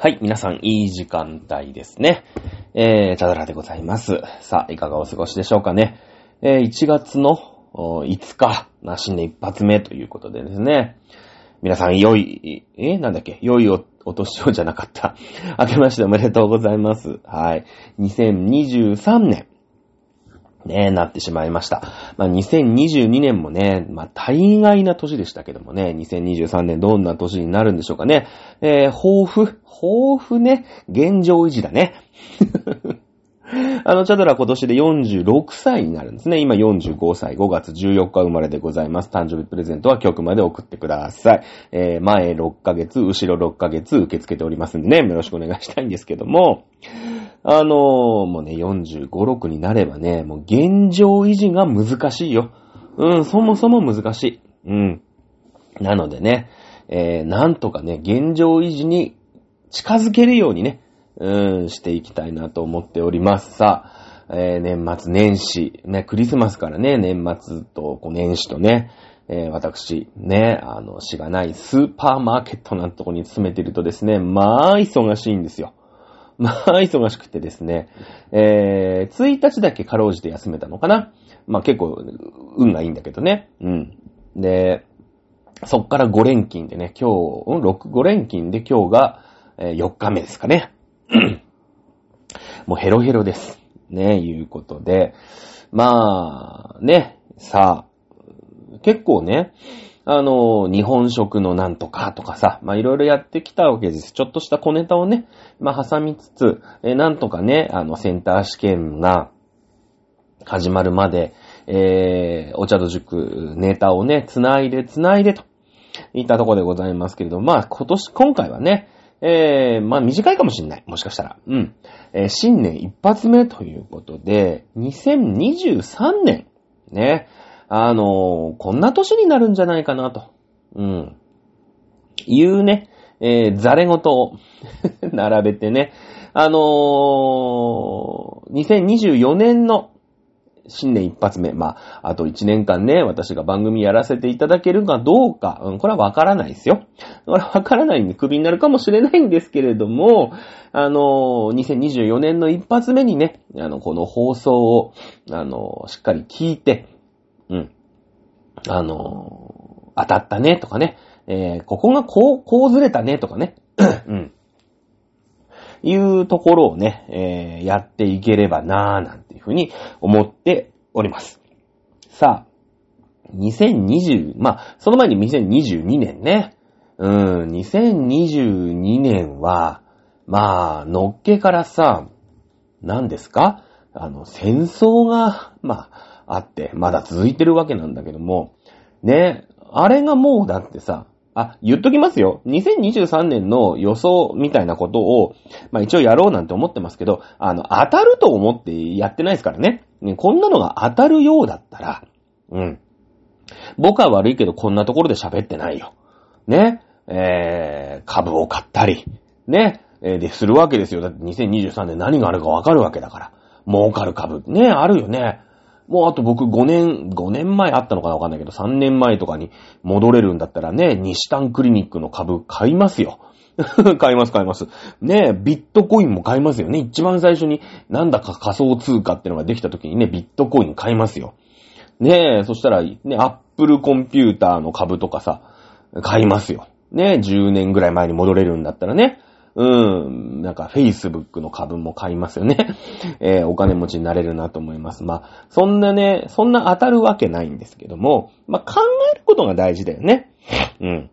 はい、皆さん、いい時間帯ですね。えー、チャドラでございます。さあ、いかがお過ごしでしょうかね。えー、1月の5日、まあ、新年一発目ということでですね。皆さん、良い、えーなんだっけ？良いお、お年をじゃなかった。明けましておめでとうございます。はい。2023年。ねなってしまいました。まあ、2022年もね、まあ、大概な年でしたけどもね、2023年どんな年になるんでしょうかね。えー、抱負、抱負ね、現状維持だね。あの、チャドラ今年で46歳になるんですね。今45歳、5月14日生まれでございます。誕生日プレゼントは曲まで送ってください。えー、前6ヶ月、後ろ6ヶ月受け付けておりますんでね、よろしくお願いしたいんですけども、あのーもうね、45、6になればね、もう現状維持が難しいよ。うん、そもそも難しい。うん。なのでね、えー、なんとかね、現状維持に近づけるようにね、うん、していきたいなと思っております。さあ、えー年末年始、ね、クリスマスからね、年末とこう年始とね、えー私、ね、あの、しがないスーパーマーケットなんとこに勤めてるとですね、まあ、忙しいんですよ。まあ、忙しくてですね、えー、1日だけかろうじて休めたのかな。まあ結構、運がいいんだけどね。うん。で、そっから5連勤でね、今日、うん、6、5連勤で今日が、えー4日目ですかね。もうヘロヘロです。ね、いうことで。まあ、ね、さあ、結構ね、あの、日本食のなんとかとかさ、まいろいろやってきたわけです。ちょっとした小ネタをね、まあ挟みつつ、えなんとかね、あの、センター試験が始まるまで、えー、お茶と塾ネタをね、つないでつないでと、いったとこでございますけれど、まあ今年、今回はね、えー、まあ短いかもしんない。もしかしたら。うん。えー新年一発目ということで、2023年、ね、あのこんな年になるんじゃないかなと。うん。いうね、えー、ザレごとを 並べてね、あのー2024年の新年一発目。まあ、あと1年間ね、私が番組やらせていただけるかどうか、うん、これはわからないですよ。これはわからないんでクビになるかもしれないんですけれども、あのー2024年の一発目にね、あの、この放送を、あのーしっかり聞いて、うん。あのー当たったねとかね、えーここがこう、こうずれたねとかね、うん。いうところをね、えーやっていければなーなんていうふうに思っております。さあ、2020、まあ、その前に2022年ね。うん、2022年は、まあ、のっけからさ、何ですか？あの、戦争が、まあ、あって、まだ続いてるわけなんだけども、ね、あれがもうだってさ、あ、言っときますよ。2023年の予想みたいなことを、まあ一応やろうなんて思ってますけど、あの、当たると思ってやってないですからね。ねこんなのが当たるようだったら、うん。僕は悪いけどこんなところで喋ってないよ。ね。えー、株を買ったり、ね。えーで、するわけですよ。だって2023年何があるかわかるわけだから。儲かる株。ね、あるよね。もうあと僕5年、5年前あったのかなわかんないけど、3年前とかに戻れるんだったらね、西丹クリニックの株買いますよ。買います買います。ねえビットコインも買いますよね。一番最初になんだか仮想通貨ってのができた時にね、ビットコイン買いますよ。ねえ、そしたら、ね、アップルコンピューターの株とかさ、買いますよ。ねえ、10年ぐらい前に戻れるんだったらね。うん、なんか Facebook の株も買いますよね。えーお金持ちになれるなと思います。まあ、そんなね、そんな当たるわけないんですけども、まあ考えることが大事だよね。うん。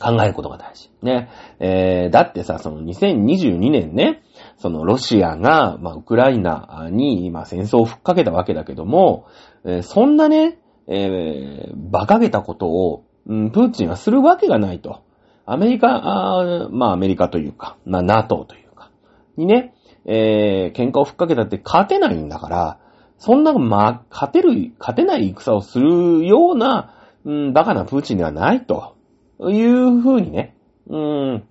考えることが大事。ね。えー、だってさ、その2022年ね、そのロシアが、まあ、ウクライナに、ま、戦争を吹っかけたわけだけども、えーそんなね、えー、馬鹿げたことを、うん、プーチンはするわけがないと。アメリカ、まあアメリカというか、まあ NATO というか、にね、えー、喧嘩を吹っかけたって勝てないんだから、そんな、まあ、勝てる、勝てない戦をするような、うん、バカなプーチンではないというふうにね、うん、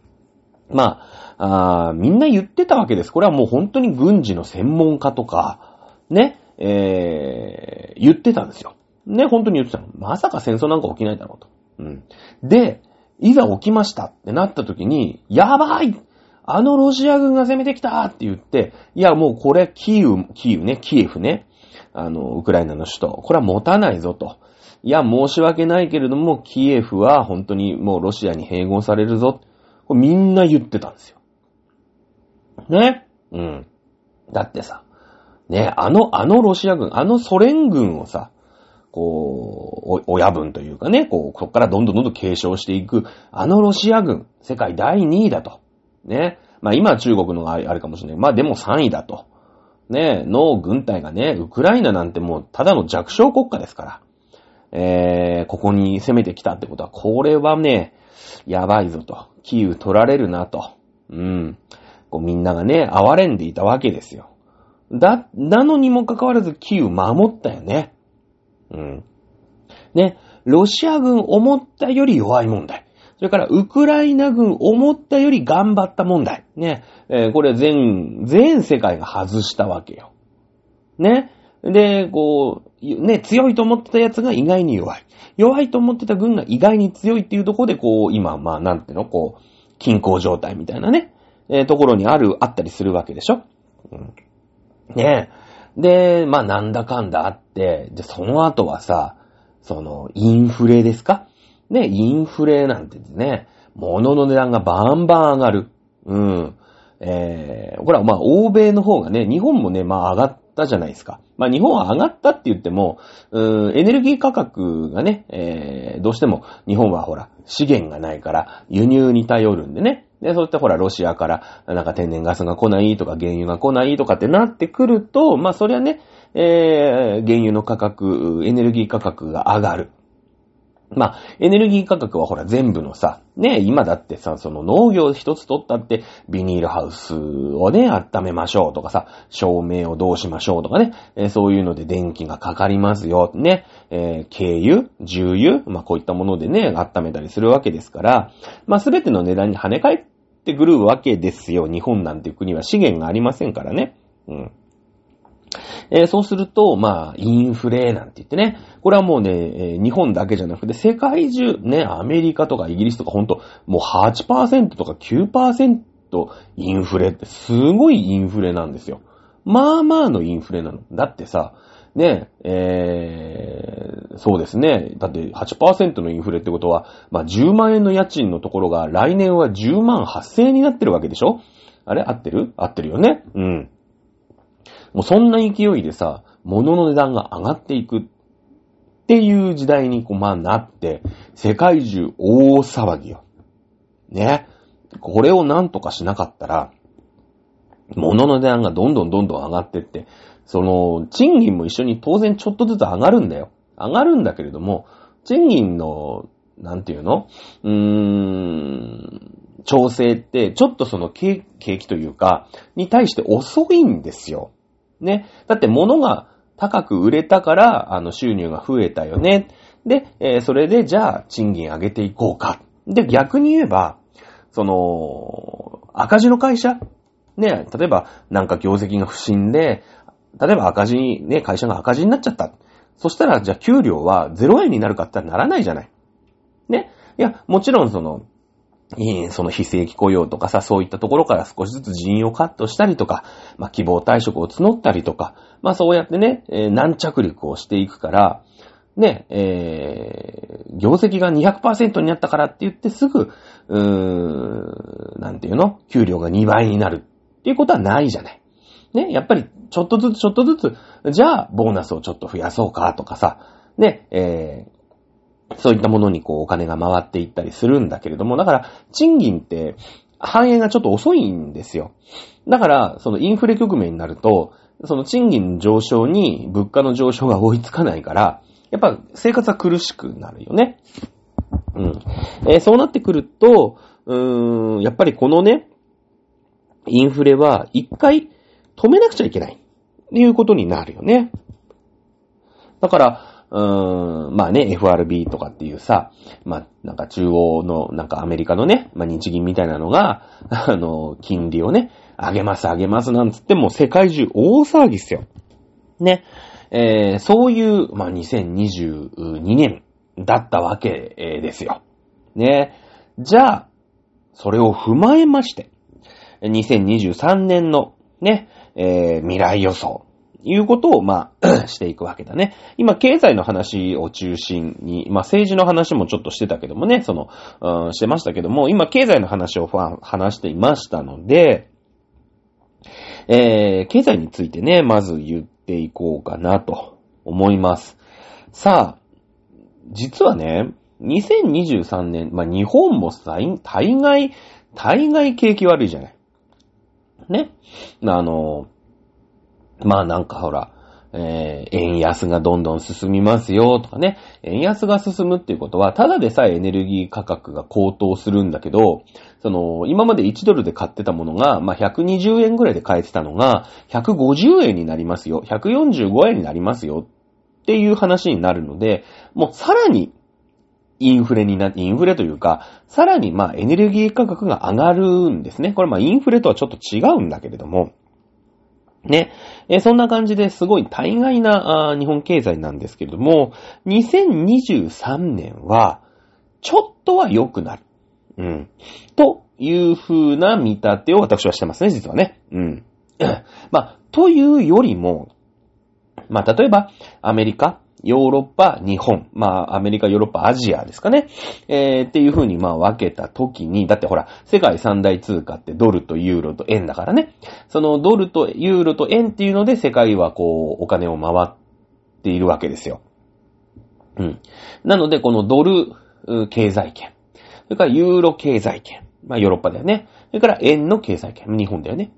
まあ、あみんな言ってたわけです。これはもう本当に軍事の専門家とか、ね、えー、言ってたんですよ。ね、本当に言ってたの。まさか戦争なんか起きないだろうと。うん。で、いざ起きましたってなった時に、やばいあのロシア軍が攻めてきたって言って、いやもうこれキーウ、キーウね、キエフね、あの、ウクライナの首都、これは持たないぞと。いや、申し訳ないけれども、キエフは本当にもうロシアに併合されるぞ。これみんな言ってたんですよ。ね？うん。だってさ、ね、あの、あのロシア軍、あのソ連軍をさ、こう、親分というかね、こう、こっからどんどんどんどん継承していく、あのロシア軍、世界第2位だと。ね。まあ今は中国のがあるかもしれない。まあでも3位だと。ね、の軍隊がね、ウクライナなんてもうただの弱小国家ですから。えー、ここに攻めてきたってことは、これはね、やばいぞと。キーウ取られるなと。うん。こうみんながね、哀れんでいたわけですよ。だ、なのにもかかわらずキーウ守ったよね。ね、ロシア軍思ったより弱い問題。それから、ウクライナ軍思ったより頑張った問題。ね。えー、これ全、全世界が外したわけよ。ね。で、こう、ね、強いと思ってた奴が意外に弱い。弱いと思ってた軍が意外に強いっていうところで、こう、今、まあ、なんていうの、こう、均衡状態みたいなね、えー、ところにある、あったりするわけでしょ？うん。ねで、まあ、なんだかんだあって、で、その後はさ、その、インフレですか？ね、インフレなんてね、物の値段がバンバン上がる。うん。えー、これはまあ、欧米の方がね、日本もね、まあ上がったじゃないですか。まあ日本は上がったって言っても、うーんエネルギー価格がね、えー、どうしても日本はほら、資源がないから輸入に頼るんでね。で、そういったほら、ロシアから、なんか天然ガスが来ないとか、原油が来ないとかってなってくると、まあそりゃね、えー、原油の価格、エネルギー価格が上がる。まあ、エネルギー価格はほら全部のさ、ね、今だってさ、その農業一つ取ったって、ビニールハウスをね、温めましょうとかさ、照明をどうしましょうとかね、えー、そういうので電気がかかりますよ、ね、えー、軽油、重油、まあこういったものでね、温めたりするわけですから、まあすべての値段に跳ね返っってくるわけですよ、日本なんていう国は資源がありませんからね。うん。えー、そうすると、まあ、インフレなんて言ってね、これはもうね、えー、日本だけじゃなくて、世界中、ね、アメリカとかイギリスとかほんと、もう8%とか9%インフレってすごいインフレなんですよ。まあまあのインフレなの。だってさ、ね、えー、そうですね。だって8%のインフレってことは、まあ10万円の家賃のところが来年は10万8000円になってるわけでしょ？あれ？合ってる？合ってるよね？うん。もうそんな勢いでさ、物の値段が上がっていくっていう時代にこう、まあなって、世界中大騒ぎよ。ね？これをなんとかしなかったら、物の値段がどんどんどんどん上がってって、その、賃金も一緒に当然ちょっとずつ上がるんだよ。上がるんだけれども、賃金の、なんていうの？うーん、調整って、ちょっとその景気というか、に対して遅いんですよ。ね。だって物が高く売れたから、あの、収入が増えたよね。で、えー、それで、じゃあ、賃金上げていこうか。で、逆に言えば、その、赤字の会社ね、例えば、なんか業績が不振で、例えば赤字に、ね、会社が赤字になっちゃった。そしたら、じゃあ給料は0円になるかってならないじゃない。ね。いや、もちろんその、その非正規雇用とかさ、そういったところから少しずつ人員をカットしたりとか、まあ、希望退職を募ったりとか、まあ、そうやってね、えー、軟着陸をしていくから、ね、えー、業績が200%になったからって言ってすぐ、うーん、なんていうの？給料が2倍になるっていうことはないじゃない。ね、やっぱり、ちょっとずつちょっとずつ、じゃあ、ボーナスをちょっと増やそうかとかさ、ね、えー、そういったものにこうお金が回っていったりするんだけれども、だから賃金って反映がちょっと遅いんですよ。だから、そのインフレ局面になると、その賃金上昇に物価の上昇が追いつかないから、やっぱ生活は苦しくなるよね。うん。えー、そうなってくると、うーん、やっぱりこのね、インフレは一回止めなくちゃいけない。っていうことになるよね。だから、うーん、まあね、FRB とかっていうさ、まあ、なんか中央の、なんかアメリカのね、まあ日銀みたいなのが、あの、金利をね、上げます、上げますなんつってもう世界中大騒ぎっすよ。ね。えー、そういう、まあ2022年だったわけですよ。ね。じゃあ、それを踏まえまして、2023年のね、えー、未来予想、いうことを、まあ、していくわけだね。今、経済の話を中心に、まあ、政治の話もちょっとしてたけどもね、その、うん、してましたけども、今、経済の話を話していましたので、えー、経済についてね、まず言っていこうかなと思います。さあ、実はね、2023年、まあ、日本も大概、大概景気悪いじゃない。ね。あの、まあなんかほら、えー、円安がどんどん進みますよとかね。円安が進むっていうことは、ただでさえエネルギー価格が高騰するんだけど、その、今まで1ドルで買ってたものが、まあ、120円ぐらいで買えてたのが、150円になりますよ。145円になりますよ。っていう話になるので、もうさらに、インフレにな、インフレというか、さらにまあエネルギー価格が上がるんですね。これまあインフレとはちょっと違うんだけれども、ね。え、そんな感じですごい大概な日本経済なんですけれども、2023年は、ちょっとは良くなる。うん。という風な見立てを私はしてますね、実はね。うん。まあ、というよりも、まあ、例えば、アメリカ、ヨーロッパ、日本。まあ、アメリカ、ヨーロッパ、アジアですかね。えー、っていう風にまあ分けた時に、だってほら、世界三大通貨ってドルとユーロと円だからね。そのドルとユーロと円っていうので世界はこう、お金を回っているわけですよ。うん。なので、このドル経済圏。それからユーロ経済圏。まあ、ヨーロッパだよね。それから円の経済圏。日本だよね。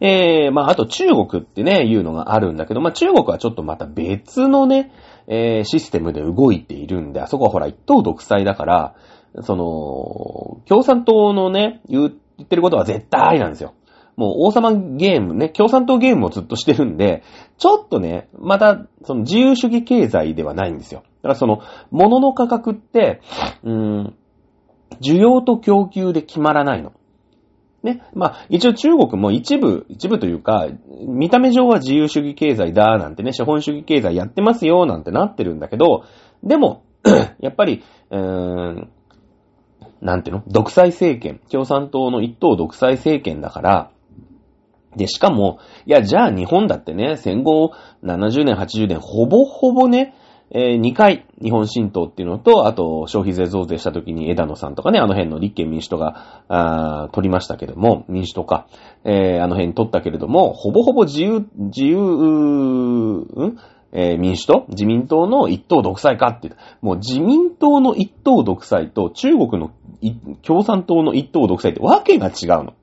えー、まあ、あと中国ってね、いうのがあるんだけど、まあ、中国はちょっとまた別のね、えー、システムで動いているんで、あそこはほら一党独裁だから、その、共産党のね、言ってることは絶対なんですよ。もう王様ゲームね、共産党ゲームをずっとしてるんで、ちょっとね、また、その自由主義経済ではないんですよ。だからその、物の価格って、うーん、需要と供給で決まらないの。ね。まあ、一応中国も一部、一部というか、見た目上は自由主義経済だ、なんてね、資本主義経済やってますよ、なんてなってるんだけど、でも、やっぱり、うーん、なんていうの？独裁政権。共産党の一党独裁政権だから、で、しかも、いや、じゃあ日本だってね、戦後70年、80年、ほぼほぼね、えー、2回、日本新党っていうのと、あと、消費税増税した時に枝野さんとかね、あの辺の立憲民主党が、あ取りましたけども、民主党か、えー、あの辺取ったけれども、ほぼほぼ自由、自由、うん？えー、民主党？自民党の一党独裁かってもう自民党の一党独裁と中国の共産党の一党独裁ってわけが違うの。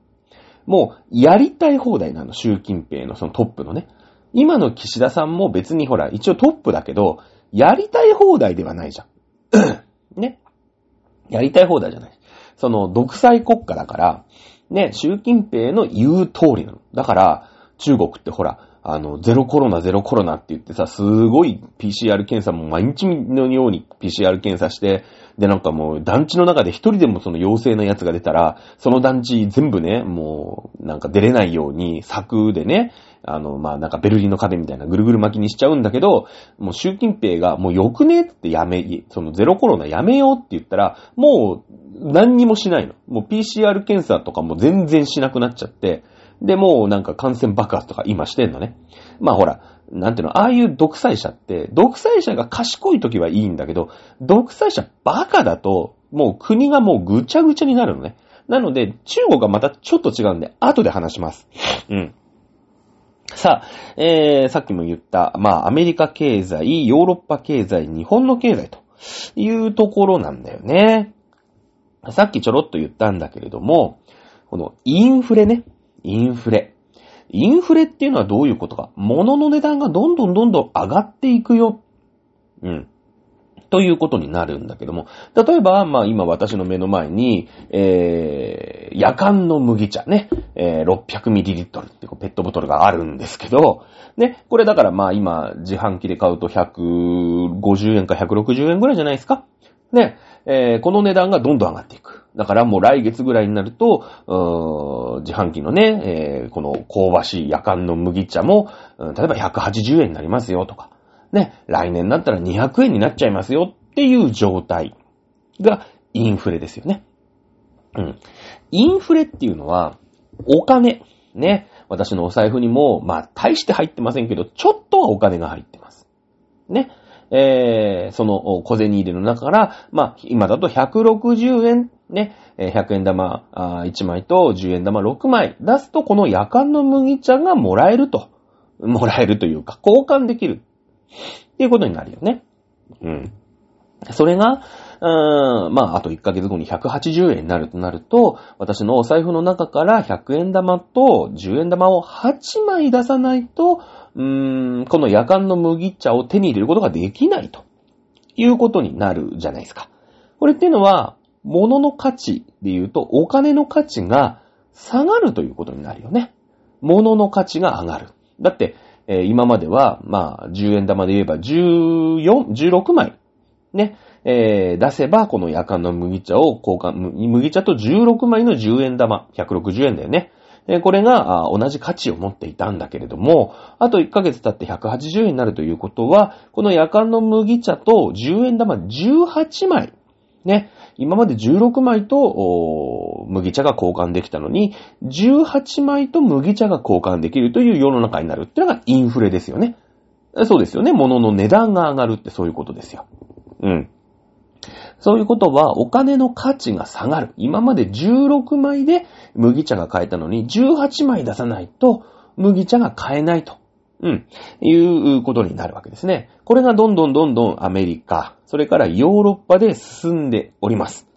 もう、やりたい放題なの、習近平のそのトップのね。今の岸田さんも別にほら、一応トップだけど、やりたい放題ではないじゃん。ね。やりたい放題じゃない。その、独裁国家だから、ね、習近平の言う通りなの。だから、中国ってほら、あの、ゼロコロナ、ゼロコロナって言ってさ、すごい PCR 検査も毎日のように PCR 検査して、で、なんかもう団地の中で一人でもその陽性なやつが出たら、その団地全部ね、もう、なんか出れないように柵でね、あの、まあ、なんかベルリンの壁みたいなぐるぐる巻きにしちゃうんだけど、もう習近平がもうよくねってやめ、そのゼロコロナやめようって言ったら、もう何にもしないの。もう PCR 検査とかも全然しなくなっちゃって、で、もうなんか感染爆発とか今してんのね。まあほら、なんていうの、ああいう独裁者って、独裁者が賢い時はいいんだけど、独裁者バカだと、もう国がもうぐちゃぐちゃになるのね。なので、中国はまたちょっと違うんで、後で話します。うん。さあ、えー、さっきも言った、まあ、アメリカ経済、ヨーロッパ経済、日本の経済というところなんだよね。さっきちょろっと言ったんだけれども、このインフレね。インフレ。インフレっていうのはどういうことか。物の値段がどんどんどんどん上がっていくよ。うん。ということになるんだけども、例えば、まあ今私の目の前に、えー、夜間の麦茶ね、えー、600ml ってペットボトルがあるんですけど、ね、これだからまあ今自販機で買うと150円か160円ぐらいじゃないですかね、えー、この値段がどんどん上がっていく。だからもう来月ぐらいになると、自販機のね、えー、この香ばしい夜間の麦茶も、例えば180円になりますよとか。ね、来年だったら200円になっちゃいますよっていう状態がインフレですよね。うん。インフレっていうのは、お金。ね。私のお財布にも、まあ、大して入ってませんけど、ちょっとはお金が入ってます。ね。えー、その小銭入れの中から、まあ、今だと160円、ね、100円玉1枚と10円玉6枚出すと、この夜間の麦茶がもらえると。もらえるというか、交換できる。っていうことになるよね。うん。それが、うーん、まあ、あと1ヶ月後に180円になるとなると、私のお財布の中から100円玉と10円玉を8枚出さないと、うーん、この夜間の麦茶を手に入れることができないということになるじゃないですか。これっていうのは、物の価値で言うと、お金の価値が下がるということになるよね。物の価値が上がる。だって、えー、今までは、まあ、10円玉で言えば14、16枚、ね、えー、出せば、この夜間の麦茶を交換、麦茶と16枚の10円玉、160円だよね。えこれが同じ価値を持っていたんだけれども、あと1ヶ月経って180円になるということは、この夜間の麦茶と10円玉18枚、ね、今まで16枚と麦茶が交換できたのに、18枚と麦茶が交換できるという世の中になるっていうのがインフレですよね。そうですよね。物の値段が上がるってそういうことですよ。うん。そういうことはお金の価値が下がる。今まで16枚で麦茶が買えたのに18枚出さないと麦茶が買えないと。うん。いうことになるわけですね。これがどんどんどんどんアメリカ、それからヨーロッパで進んでおります。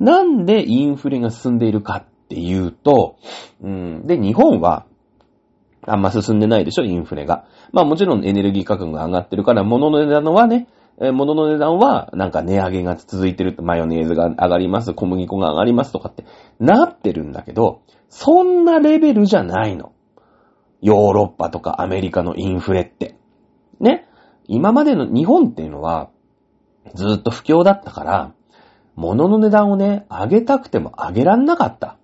なんでインフレが進んでいるかっていうと、うん、で、日本は、あんま進んでないでしょ、インフレが。まあもちろんエネルギー価格が上がってるから、物の値段はね、え物の値段はなんか値上げが続いてると、マヨネーズが上がります、小麦粉が上がりますとかってなってるんだけど、そんなレベルじゃないの。ヨーロッパとかアメリカのインフレって。ね。今までの日本っていうのは、ずっと不況だったから、物の値段をね、上げたくても上げらんなかった。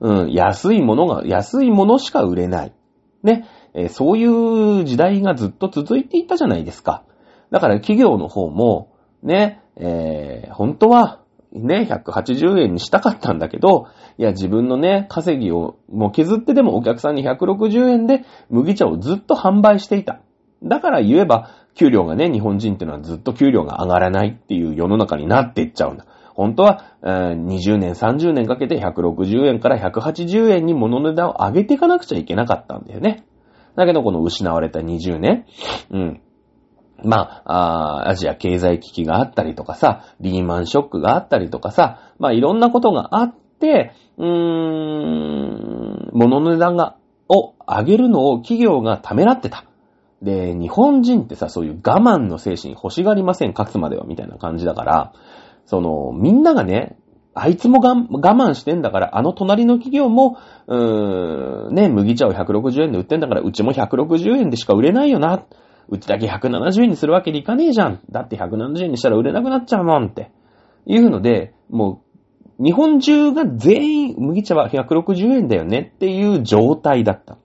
うん、安いものが、安いものしか売れない。ね。えー、そういう時代がずっと続いていたじゃないですか。だから企業の方も、ね、えー、本当は、ね、180円にしたかったんだけど、いや、自分のね、稼ぎをもう削ってでもお客さんに160円で麦茶をずっと販売していた。だから言えば、給料がね、日本人っていうのはずっと給料が上がらないっていう世の中になっていっちゃうんだ。本当は、20年、30年かけて160円から180円に物の値段を上げていかなくちゃいけなかったんだよね。だけどこの失われた20年、うん。まあ、アジア経済危機があったりとかさ、リーマンショックがあったりとかさ、まあいろんなことがあって、うーん、物の値段が、を上げるのを企業がためらってた。で、日本人ってさ、そういう我慢の精神欲しがりません、勝つまでは、みたいな感じだから、その、みんながね、あいつもが我慢してんだから、あの隣の企業も、うーん、ね、麦茶を160円で売ってんだから、うちも160円でしか売れないよな。うちだけ170円にするわけにいかねえじゃん。だって170円にしたら売れなくなっちゃうもんって。いうので、もう、日本中が全員麦茶は160円だよねっていう状態だった。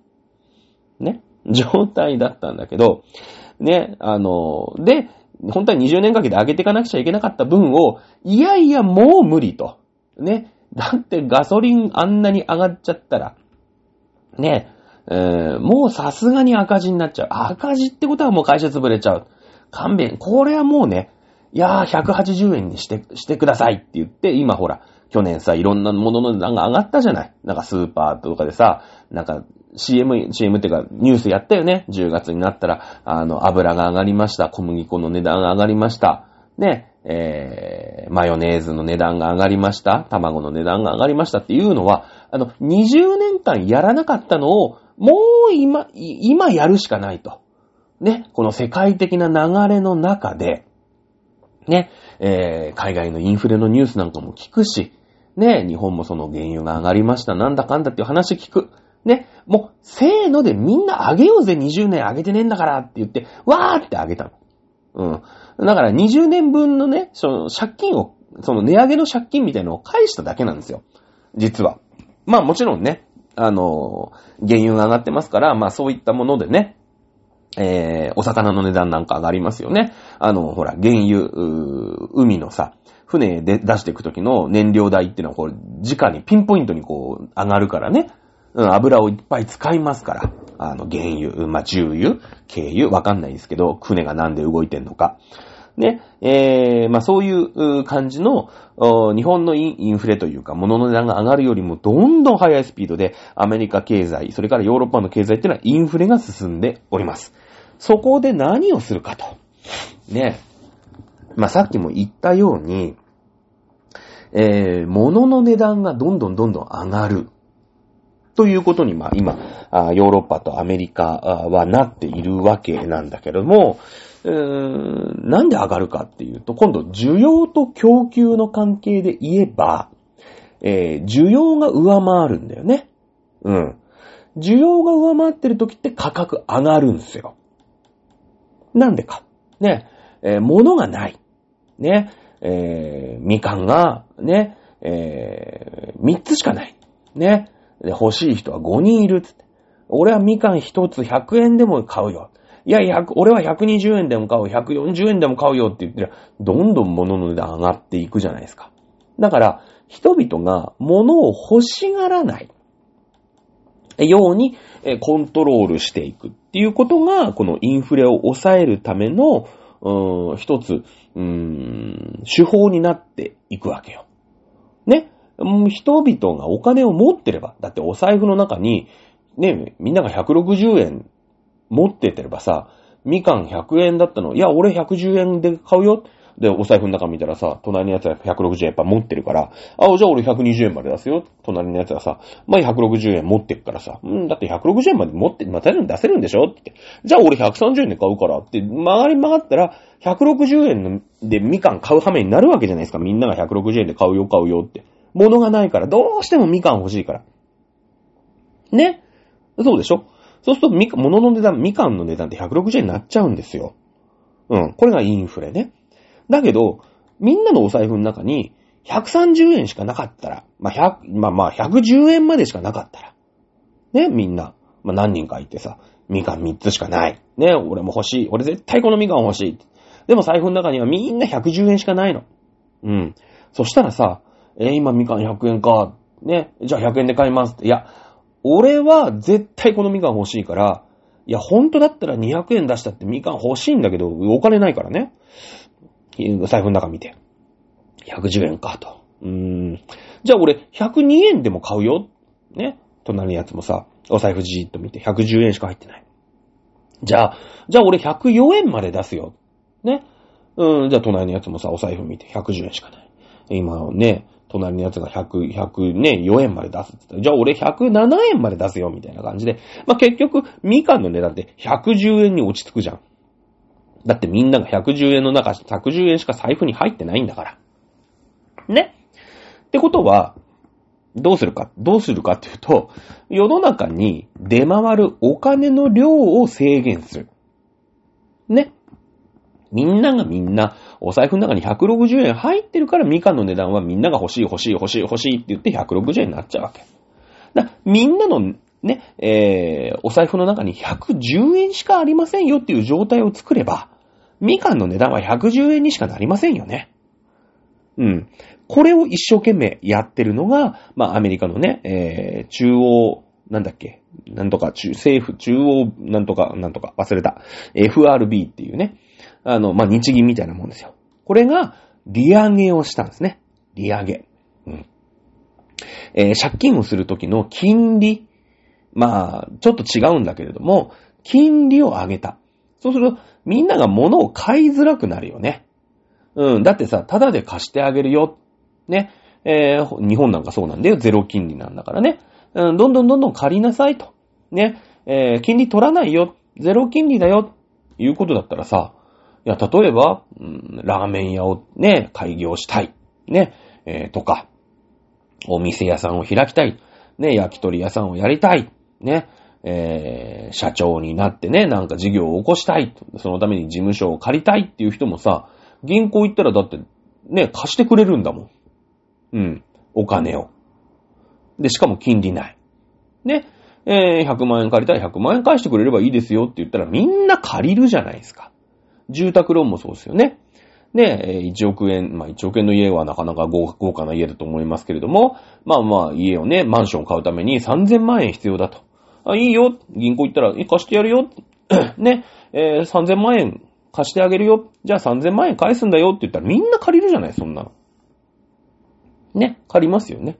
ね？状態だったんだけど、ね、あの、で、本当は20年かけて上げていかなくちゃいけなかった分を、いやいやもう無理と。ね？だってガソリンあんなに上がっちゃったら、ね、えー、もうさすがに赤字になっちゃう。赤字ってことはもう会社潰れちゃう。勘弁。これはもうね、いやー、180円にして、してくださいって言って、今ほら、去年さ、いろんなものの値段が上がったじゃない。なんかスーパーとかでさ、なんか CM、CM っていうかニュースやったよね。10月になったら、あの、油が上がりました。小麦粉の値段が上がりました。ね、えー、マヨネーズの値段が上がりました。卵の値段が上がりましたっていうのは、あの、20年間やらなかったのを、もう今、今やるしかないと。ね、この世界的な流れの中で、ね、えー、海外のインフレのニュースなんかも聞くし、ね、日本もその原油が上がりました、なんだかんだっていう話聞く。ね、もう、せーのでみんな上げようぜ、20年上げてねえんだからって言って、わーって上げたの。うん。だから20年分のね、その借金を、その値上げの借金みたいなのを返しただけなんですよ。実は。まあもちろんね、あの、原油が上がってますから、まあそういったものでね、えー、お魚の値段なんか上がりますよね。あの、ほら、原油、海のさ、船で出していくときの燃料代っていうのは、こう、直にピンポイントにこう、上がるからね。うん、油をいっぱい使いますから。あの、原油、まあ、重油、軽油、わかんないですけど、船がなんで動いてんのか。ね、えー、まあ、そういう感じの、日本のインフレというか、物の値段が上がるよりもどんどん速いスピードで、アメリカ経済、それからヨーロッパの経済っていうのはインフレが進んでおります。そこで何をするかと。ね。まあ、さっきも言ったように、えー、物の値段がどんどんどんどん上がる。ということに、まあ今、ヨーロッパとアメリカはなっているわけなんだけども、なんで上がるかっていうと、今度需要と供給の関係で言えば、えー需要が上回るんだよね。うん。需要が上回ってる時って価格上がるんですよ。なんでか。ね。えー物がない。ね。えーみかんが、ね。えー、3つしかない。ね。欲しい人は5人いるっつって。俺はみかん1つ100円でも買うよ。いや、100俺は120円でも買う、140円でも買うよって言ってりゃ、どんどん物の値段上がっていくじゃないですか。だから、人々が物を欲しがらないようにコントロールしていくっていうことが、このインフレを抑えるための、うーん一つ、うーん、手法になっていくわけよ。ね。人々がお金を持ってれば、だってお財布の中に、ね、みんなが160円持っててればさ、みかん100円だったの、いや、俺110円で買うよ。で、お財布の中見たらさ、隣のやつは160円やっぱ持ってるから、あ、じゃあ俺120円まで出すよ。隣のやつはさ、まあ160円持ってるからさ、うん、だって160円まで持って、また出せるんでしょ？って。じゃあ俺130円で買うからって、曲がり曲がったら、160円でみかん買う羽目になるわけじゃないですか。みんなが160円で買うよ、買うよって。物がないから、どうしてもみかん欲しいから。ね？そうでしょ？そうするとみか、物の値段、みかんの値段って160円になっちゃうんですよ。うん。これがインフレね。だけど、みんなのお財布の中に、130円しかなかったら、まあ、100、まあまあ、110円までしかなかったら、ね、みんな、まあ何人かいてさ、みかん3つしかない。ね、俺も欲しい。俺絶対このみかん欲しい。でも財布の中にはみんな110円しかないの。うん。そしたらさ、えー今みかん100円か。ね、じゃあ100円で買います。いや、俺は絶対このみかん欲しいから、いや、本当だったら200円出したってみかん欲しいんだけど、お金ないからね。財布の中見て。110円かと。うーん。じゃあ俺102円でも買うよ。ね。隣のやつもさ、お財布じーっと見て110円しか入ってない。じゃあ、じゃあ俺104円まで出すよ。ね。うん、じゃあ隣のやつもさ、お財布見て110円しかない。今ね、隣のやつが100、100ね、4円まで出すって言ったら、じゃあ俺107円まで出すよ、みたいな感じで。まあ、結局、みかんの値段って110円に落ち着くじゃん。だってみんなが110円の中、110円しか財布に入ってないんだから。ね。ってことは、どうするか、どうするかっていうと、世の中に出回るお金の量を制限する。ね。みんながみんな、お財布の中に160円入ってるから、みかんの値段はみんなが欲しい欲しい欲しい欲しいって言って160円になっちゃうわけ。だみんなのね、えー、お財布の中に110円しかありませんよっていう状態を作れば、みかんの値段は110円にしかなりませんよね。うん。これを一生懸命やってるのが、まあ、アメリカのね、えー、中央、なんだっけ、なんとか、中、政府、中央、なんとか、なんとか、忘れた。FRB っていうね、あの、まあ、日銀みたいなもんですよ。これが、利上げをしたんですね。利上げ。うん。えー借金をするときの金利。まあ、ちょっと違うんだけれども、金利を上げた。そうすると、みんなが物を買いづらくなるよね。うん。だってさ、ただで貸してあげるよ。ね。えー日本なんかそうなんだよ。ゼロ金利なんだからね。うん、どんどんどんどん借りなさいと。ね。えー金利取らないよ。ゼロ金利だよ。いうことだったらさ、いや、例えば、うん、ラーメン屋をね、開業したい。ね。えーとか、お店屋さんを開きたい。ね、焼き鳥屋さんをやりたい。ね。えー社長になってね、なんか事業を起こしたい。そのために事務所を借りたいっていう人もさ、銀行行ったらだって、ね、貸してくれるんだもん。うん。お金を。で、しかも金利ない。ね。えー100万円借りたら100万円返してくれればいいですよって言ったらみんな借りるじゃないですか。住宅ローンもそうですよね。で、1億円、まあ1億円の家はなかなか豪華な家だと思いますけれども、まあまあ家をね、マンションを買うために3000万円必要だと。あ、いいよ。銀行行ったら、貸してやるよ。ね、えー、3000万円貸してあげるよ。じゃあ3000万円返すんだよって言ったらみんな借りるじゃない、そんなの。ね、借りますよね。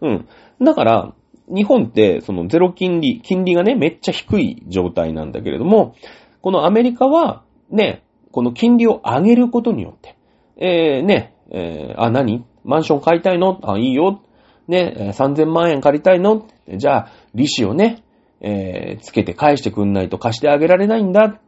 うん。だから、日本って、そのゼロ金利、金利がね、めっちゃ低い状態なんだけれども、このアメリカは、ね、この金利を上げることによって、えー、ね、えー、あ、何？マンション買いたいの？あ、いいよ。ね、3000万円借りたいの？じゃあ、利子をね、えー、つけて返してくんないと貸してあげられないんだ。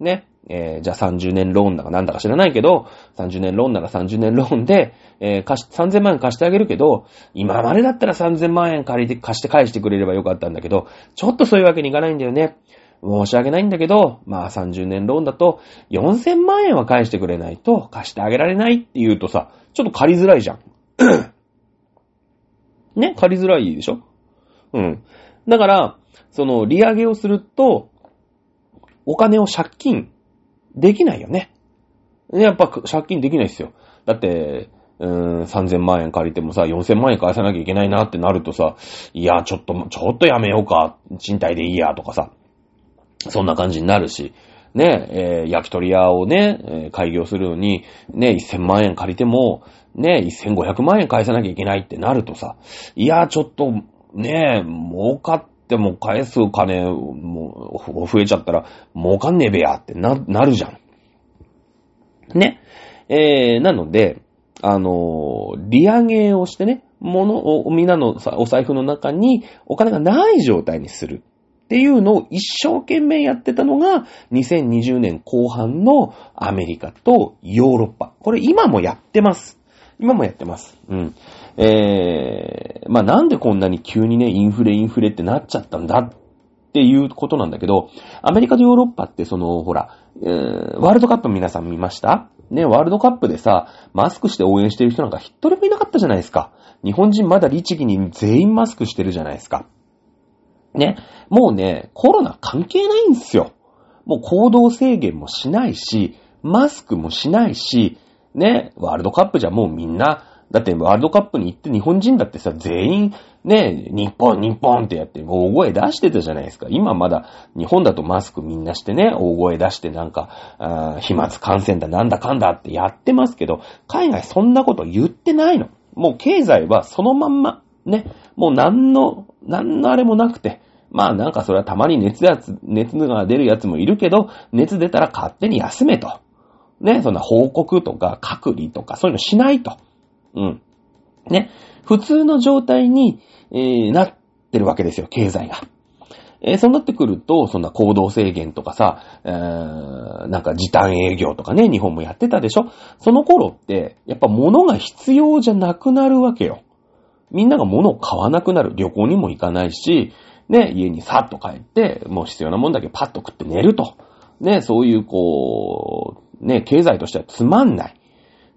ね。えー、じゃあ30年ローンだかなんだか知らないけど、30年ローンなら30年ローンで、えー、貸し、3000万円貸してあげるけど、今までだったら3000万円借りて、貸して返してくれればよかったんだけど、ちょっとそういうわけにいかないんだよね。申し訳ないんだけど、まあ30年ローンだと4000万円は返してくれないと貸してあげられないって言うとさ、ちょっと借りづらいじゃん。ね？借りづらいでしょ？うん。だから、その利上げをすると、お金を借金できないよね。やっぱ借金できないですよ。だって、うーん、3000万円借りてもさ、4000万円返さなきゃいけないなってなるとさ、いや、ちょっと、ちょっとやめようか、賃貸でいいや、とかさ、そんな感じになるし、ね、えー、焼き鳥屋をね、えー、開業するのに、ね、1000万円借りても、ね、1500万円返さなきゃいけないってなるとさ、いや、ちょっと、ね、儲かっても返す金、もう、増えちゃったら、儲かんねえべやってな、なるじゃん。ね。えー、なので、あのー、利上げをしてね、物を、みんなのお財布の中にお金がない状態にする。っていうのを一生懸命やってたのが、2020年後半のアメリカとヨーロッパ。これ今もやってます。今もやってます。うん。えー、まあ、なんでこんなに急にね、インフレインフレってなっちゃったんだっていうことなんだけど、アメリカとヨーロッパってその、ほら、えー、ワールドカップ皆さん見ました？ね、ワールドカップでさ、マスクして応援してる人なんか一人もいなかったじゃないですか。日本人まだ律儀に全員マスクしてるじゃないですか。ね、もうね、コロナ関係ないんですよ。もう行動制限もしないし、マスクもしないし、ね、ワールドカップじゃもうみんな、だってワールドカップに行って日本人だってさ、全員、ね、日本、日本ってやって大声出してたじゃないですか。今まだ日本だとマスクみんなしてね、大声出してなんか、あ飛沫感染だなんだかんだってやってますけど、海外そんなこと言ってないの。もう経済はそのまんま、ね、もう何の、何のあれもなくて、まあなんかそれはたまに熱やつ、熱が出るやつもいるけど、熱出たら勝手に休めと。ね、そんな報告とか隔離とかそういうのしないと。うん。ね。普通の状態に、えー、なってるわけですよ、経済が。えー、そうなってくると、そんな行動制限とかさ、えー、なんか時短営業とかね、日本もやってたでしょ？その頃って、やっぱ物が必要じゃなくなるわけよ。みんなが物を買わなくなる。旅行にも行かないし、ね、家にさっと帰って、もう必要なもんだけパッと食って寝ると。ね、そういうこう、ね、経済としてはつまんない。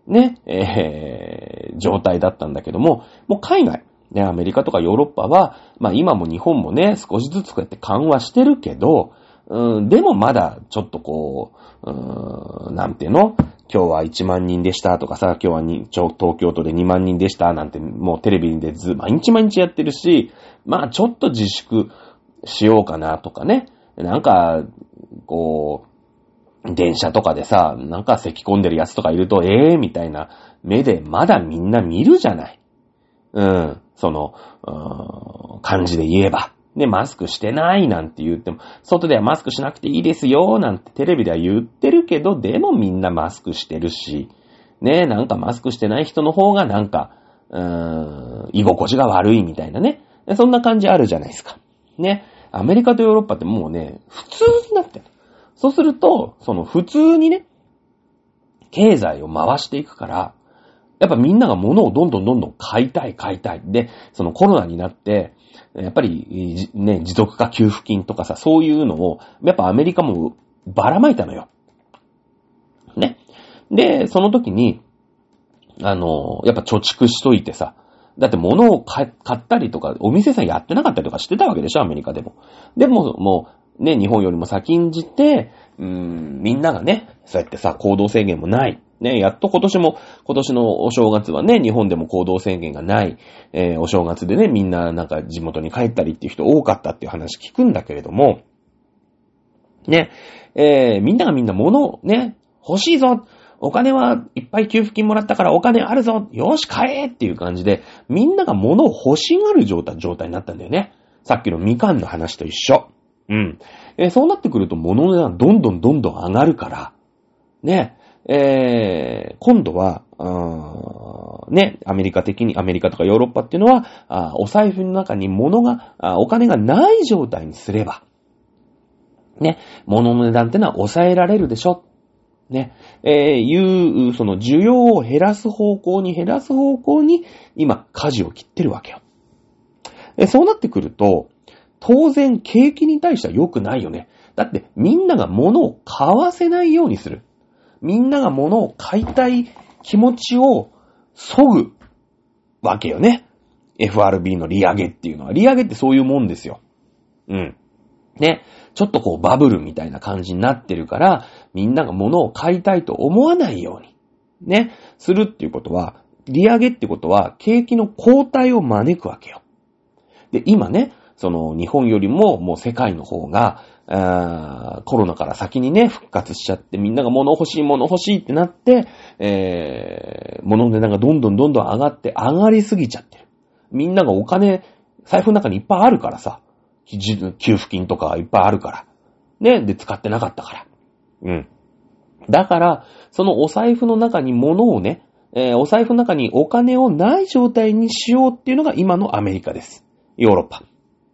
ね、えー、状態だったんだけども、もう海外、ね、アメリカとかヨーロッパは、まあ今も日本もね、少しずつこうやって緩和してるけど、うん、でもまだちょっとこう、うん、なんていうの？今日は1万人でしたとかさ、今日はに東京都で2万人でしたなんてもうテレビでず、毎日毎日やってるし、まあちょっと自粛しようかなとかね。なんか、こう、電車とかでさ、なんか咳込んでるやつとかいると、ええー、みたいな目でまだみんな見るじゃない。うん、その、うん、感じで言えば。ね、マスクしてないなんて言っても、外ではマスクしなくていいですよなんてテレビでは言ってるけど、でもみんなマスクしてるし、ね、なんかマスクしてない人の方がなんか、うーん、居心地が悪いみたいなね。そんな感じあるじゃないですか。ね。アメリカとヨーロッパってもうね、普通になってる。そうすると、その普通にね、経済を回していくから、やっぱみんなが物をどんどんどんどん買いたい買いたい。で、そのコロナになって、やっぱり、ね、持続化給付金とかさ、そういうのを、やっぱアメリカもばらまいたのよ。ね。で、その時に、あの、やっぱ貯蓄しといてさ、だって物を買ったりとか、お店さんやってなかったりとかしてたわけでしょ、アメリカでも。でも、もう、ね、日本よりも先んじて、うーん、みんながね、そうやってさ、行動制限もない。ね、やっと今年も、今年のお正月はね、日本でも行動制限がない、えー、お正月でね、みんななんか地元に帰ったりっていう人多かったっていう話聞くんだけれども、ね、えー、みんながみんな物ね、欲しいぞお金はいっぱい給付金もらったからお金あるぞよし買えっていう感じで、みんなが物を欲しがる状態、状態になったんだよね。さっきのみかんの話と一緒。うん。えー、そうなってくると物の値段どんどんどんどん上がるから、ね、えー、今度は、ね、アメリカ的に、アメリカとかヨーロッパっていうのは、お財布の中に物がお金がない状態にすれば、ね、物の値段ってのは抑えられるでしょ。ね、えー、いう、その需要を減らす方向に減らす方向に、今、舵を切ってるわけよ。でそうなってくると、当然景気に対しては良くないよね。だってみんなが物を買わせないようにする。みんなが物を買いたい気持ちを削ぐわけよね。FRB の利上げっていうのは。利上げってそういうもんですよ。うん。ね。ちょっとこうバブルみたいな感じになってるから、みんなが物を買いたいと思わないように、ね。するっていうことは、利上げってことは、景気の後退を招くわけよ。で、今ね、その日本よりももう世界の方が、コロナから先にね、復活しちゃって、みんなが物欲しい、物欲しいってなって、えー、物の値段がどんどんどんどん上がって、上がりすぎちゃってる。みんながお金、財布の中にいっぱいあるからさ、給付金とかいっぱいあるから。ね、で、使ってなかったから。うん。だから、そのお財布の中に物をね、えー、お財布の中にお金をない状態にしようっていうのが今のアメリカです。ヨーロッパ。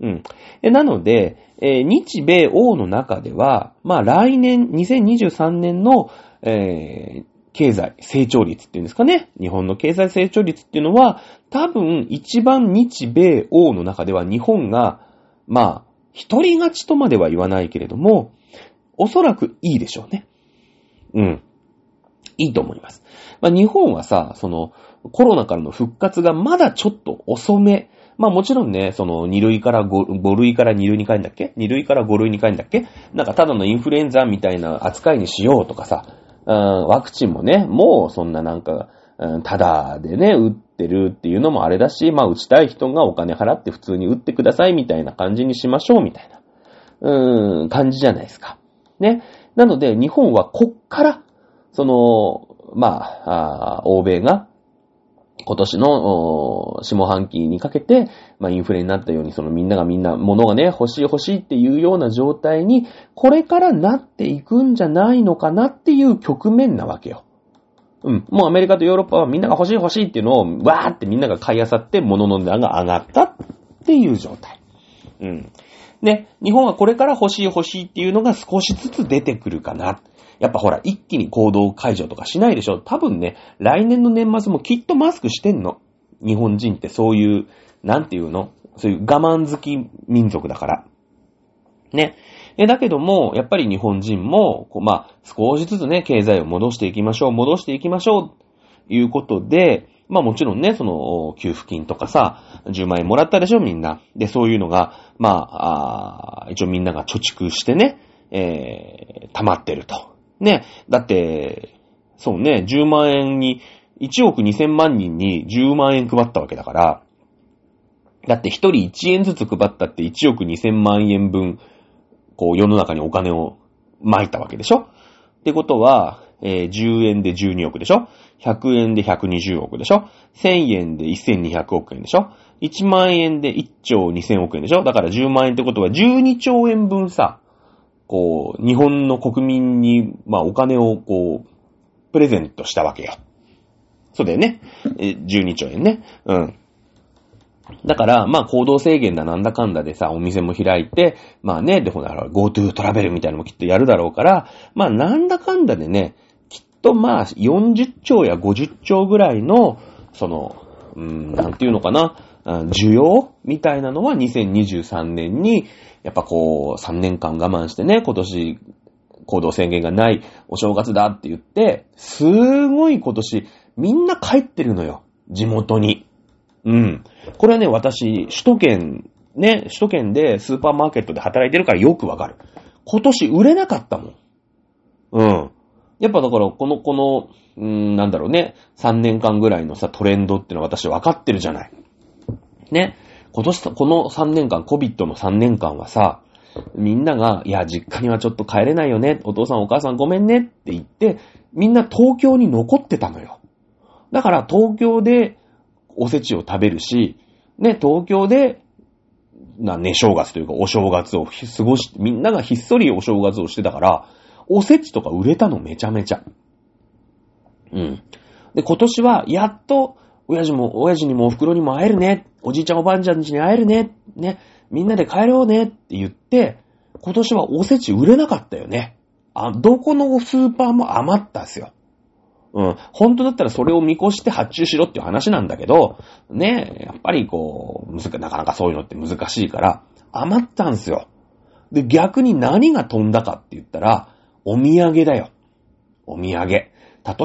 うん。なので、えー、日米欧の中では、まあ来年、2023年の、えー、経済成長率っていうんですかね。日本の経済成長率っていうのは、多分一番日米欧の中では日本が、まあ、一人勝ちとまでは言わないけれども、おそらくいいでしょうね。うん。いいと思います。まあ、日本はさ、その、コロナからの復活がまだちょっと遅めまあもちろんね、その2類から 5, 5類から2類に変えんだっけ ?2 類から5類に変えんだっけ？なんかただのインフルエンザみたいな扱いにしようとかさ、うん、ワクチンもね、もうそんななんか、うん、ただでね、打ってるっていうのもあれだし、まあ打ちたい人がお金払って普通に打ってくださいみたいな感じにしましょうみたいな、うーん、感じじゃないですか。ね。なので日本はこっから、その、まあ、あ欧米が今年の下半期にかけて、まあ、インフレになったように、そのみんながみんな物がね、欲しい欲しいっていうような状態に、これからなっていくんじゃないのかなっていう局面なわけよ。うん。もうアメリカとヨーロッパはみんなが欲しい欲しいっていうのを、わーってみんなが買い漁って物の値段が上がったっていう状態。うん。で、日本はこれから欲しい欲しいっていうのが少しずつ出てくるかな。やっぱほら、一気に行動解除とかしないでしょ。多分ね、来年の年末もきっとマスクしてんの。日本人ってそういう、なんていうの？そういう我慢好き民族だから。ね。え、だけども、やっぱり日本人も、こうまあ、少しずつね、経済を戻していきましょう、戻していきましょう、いうことで、まあもちろんね、その、給付金とかさ、10万円もらったでしょ、みんな。で、そういうのが、まあ、あ一応みんなが貯蓄してね、えー、溜まってると。ね、だって、そうね、10万円に、1億2000万人に10万円配ったわけだから、だって1人1円ずつ配ったって1億2000万円分、こう世の中にお金を撒いたわけでしょ？ってことは、えー、10円で12億でしょ ?100 円で120億でしょ ?1000 円で1200億円でしょ ?1 万円で1兆2000億円でしょ？だから10万円ってことは12兆円分さ、こう、日本の国民に、まあ、お金を、こう、プレゼントしたわけよ。そうだよね。12兆円ね。うん。だから、まあ、行動制限だなんだかんだでさ、お店も開いて、まあね、で、ほら、GoTo トラベルみたいなのもきっとやるだろうから、まあ、なんだかんだでね、きっとまあ、40兆や50兆ぐらいの、その、うん、なんていうのかな、需要みたいなのは2023年に、やっぱこう、3年間我慢してね、今年、行動制限がないお正月だって言って、すごい今年、みんな帰ってるのよ。地元に。うん。これはね、私、首都圏、ね、首都圏でスーパーマーケットで働いてるからよくわかる。今年売れなかったもん。うん。やっぱだから、この、この、うーん、なんだろうね、3年間ぐらいのさ、トレンドってのは私分かってるじゃない。ね。今年、この3年間、COVID の3年間はさ、みんなが、いや、実家にはちょっと帰れないよね。お父さんお母さんごめんねって言って、みんな東京に残ってたのよ。だから東京でおせちを食べるし、ね、東京で、な、ね、正月というかお正月を過ごし、みんながひっそりお正月をしてたから、おせちとか売れたのめちゃめちゃ。うん。で、今年は、やっと、親父も、親父にもお袋にも会えるね。おじいちゃんおばあちゃん家に会えるね。ね。みんなで帰ろうねって言って、今年はおせち売れなかったよね。あ、どこのスーパーも余ったんすよ。うん。本当だったらそれを見越して発注しろっていう話なんだけど、ね、やっぱりこう、難なかなかそういうのって難しいから、余ったんすよ。で、逆に何が飛んだかって言ったら、お土産だよ。お土産。例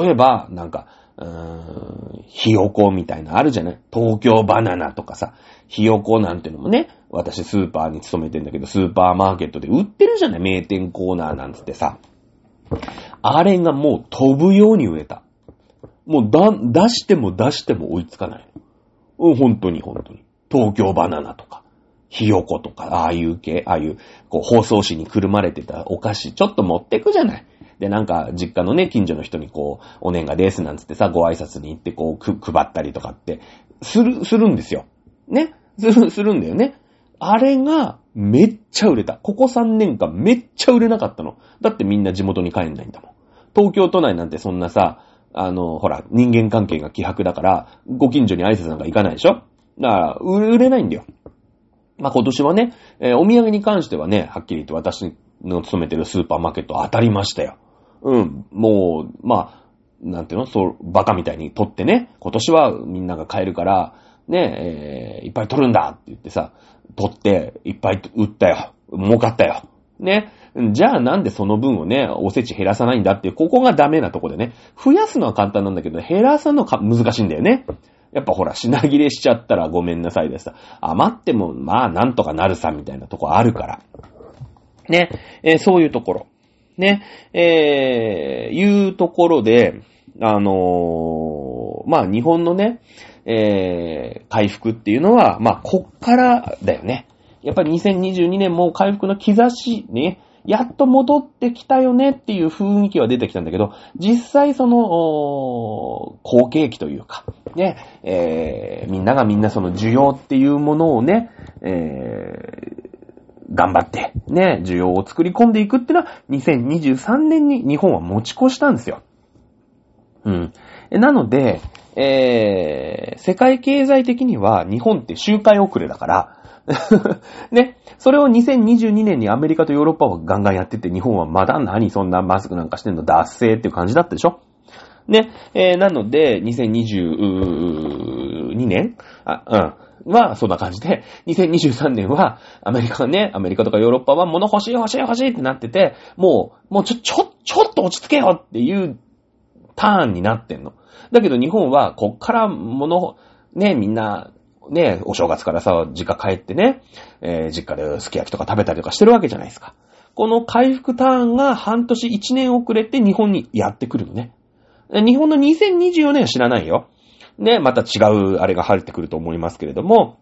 えば、なんか、うーん、ひよこみたいなあるじゃない？東京バナナとかさ、ひよこなんてのもね、私スーパーに勤めてんだけど、スーパーマーケットで売ってるじゃない？名店コーナーなんつってさ。あれがもう飛ぶように売れた。もうだ、出しても出しても追いつかない。うん、本当に本当に。東京バナナとか、ひよことか、ああいう系、ああいう、こう、包装紙にくるまれてたお菓子、ちょっと持ってくじゃない。で、なんか、実家のね、近所の人にこう、お年賀ですなんつってさ、ご挨拶に行ってこう、く、配ったりとかって、する、するんですよ。ね？する、するんだよね。あれが、めっちゃ売れた。ここ3年間めっちゃ売れなかったの。だってみんな地元に帰んないんだもん。東京都内なんてそんなさ、あの、ほら、人間関係が希薄だから、ご近所に挨拶なんか行かないでしょ？だから、売れないんだよ。まあ、今年はね、えー、お土産に関してはね、はっきり言って私の勤めてるスーパーマーケット当たりましたよ。うん、もう、まあ、なんていうの？そう、バカみたいに取ってね、今年はみんなが買えるから、ね、えー、いっぱい取るんだって言ってさ、取って、いっぱい売ったよ。儲かったよ。ね。じゃあなんでその分をね、おせち減らさないんだっていう、ここがダメなとこでね。増やすのは簡単なんだけど、減らすのか難しいんだよね。やっぱほら、品切れしちゃったらごめんなさいでさ。余っても、まあ、なんとかなるさ、みたいなとこあるから。ね。えー、そういうところ。ね。えー、いうところで、あのー、まあ、日本のね、えー、回復っていうのは、まあ、こっからだよね。やっぱり2022年も回復の兆し、ね、やっと戻ってきたよねっていう雰囲気は出てきたんだけど、実際その、後継期というか、ね、えー、みんながみんなその需要っていうものをね、えー、頑張って、ね、需要を作り込んでいくっていうのは、2023年に日本は持ち越したんですよ。うん。なので、えー、世界経済的には日本って周回遅れだから、ね。それを2022年にアメリカとヨーロッパはガンガンやってて、日本はまだ何そんなマスクなんかしてんの脱製っていう感じだったでしょ？ね。えー、なので、2022年？あ、うん。は、そんな感じで、2023年は、アメリカね、アメリカとかヨーロッパは物欲しい欲しい欲しいってなってて、もう、もうちょ、ちょ、ちょっと落ち着けよっていうターンになってんの。だけど日本は、こっから物、ね、みんな、ね、お正月からさ、実家帰ってね、えー、実家ですき焼きとか食べたりとかしてるわけじゃないですか。この回復ターンが半年1年遅れて日本にやってくるのね。日本の2024年は知らないよ。ね、また違うあれが入ってくると思いますけれども。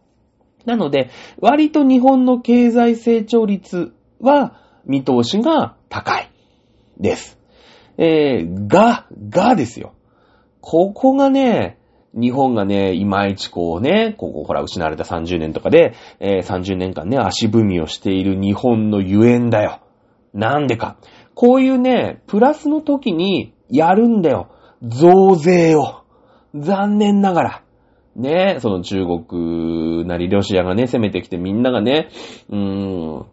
なので、割と日本の経済成長率は見通しが高いです。えー、が、がですよ。ここがね、日本がね、いまいちこうね、ここほら失われた30年とかで、えー、30年間ね、足踏みをしている日本のゆえんだよ。なんでか。こういうね、プラスの時にやるんだよ。増税を。残念ながら。ね、その中国なりロシアがね、攻めてきてみんながね、うーん、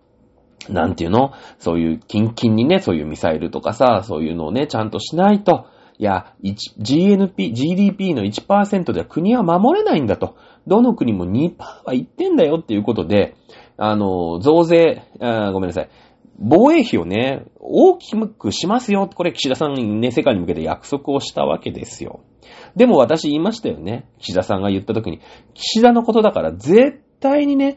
なんていうの？そういう、キンキンにね、そういうミサイルとかさ、そういうのをね、ちゃんとしないと、いや、GNP、GDP の1%では国は守れないんだと。どの国も2%は言ってんだよっていうことで、あの、増税、あごめんなさい。防衛費をね、大きくしますよ。これ岸田さんにね、世界に向けて約束をしたわけですよ。でも私言いましたよね。岸田さんが言った時に、岸田のことだから絶対にね、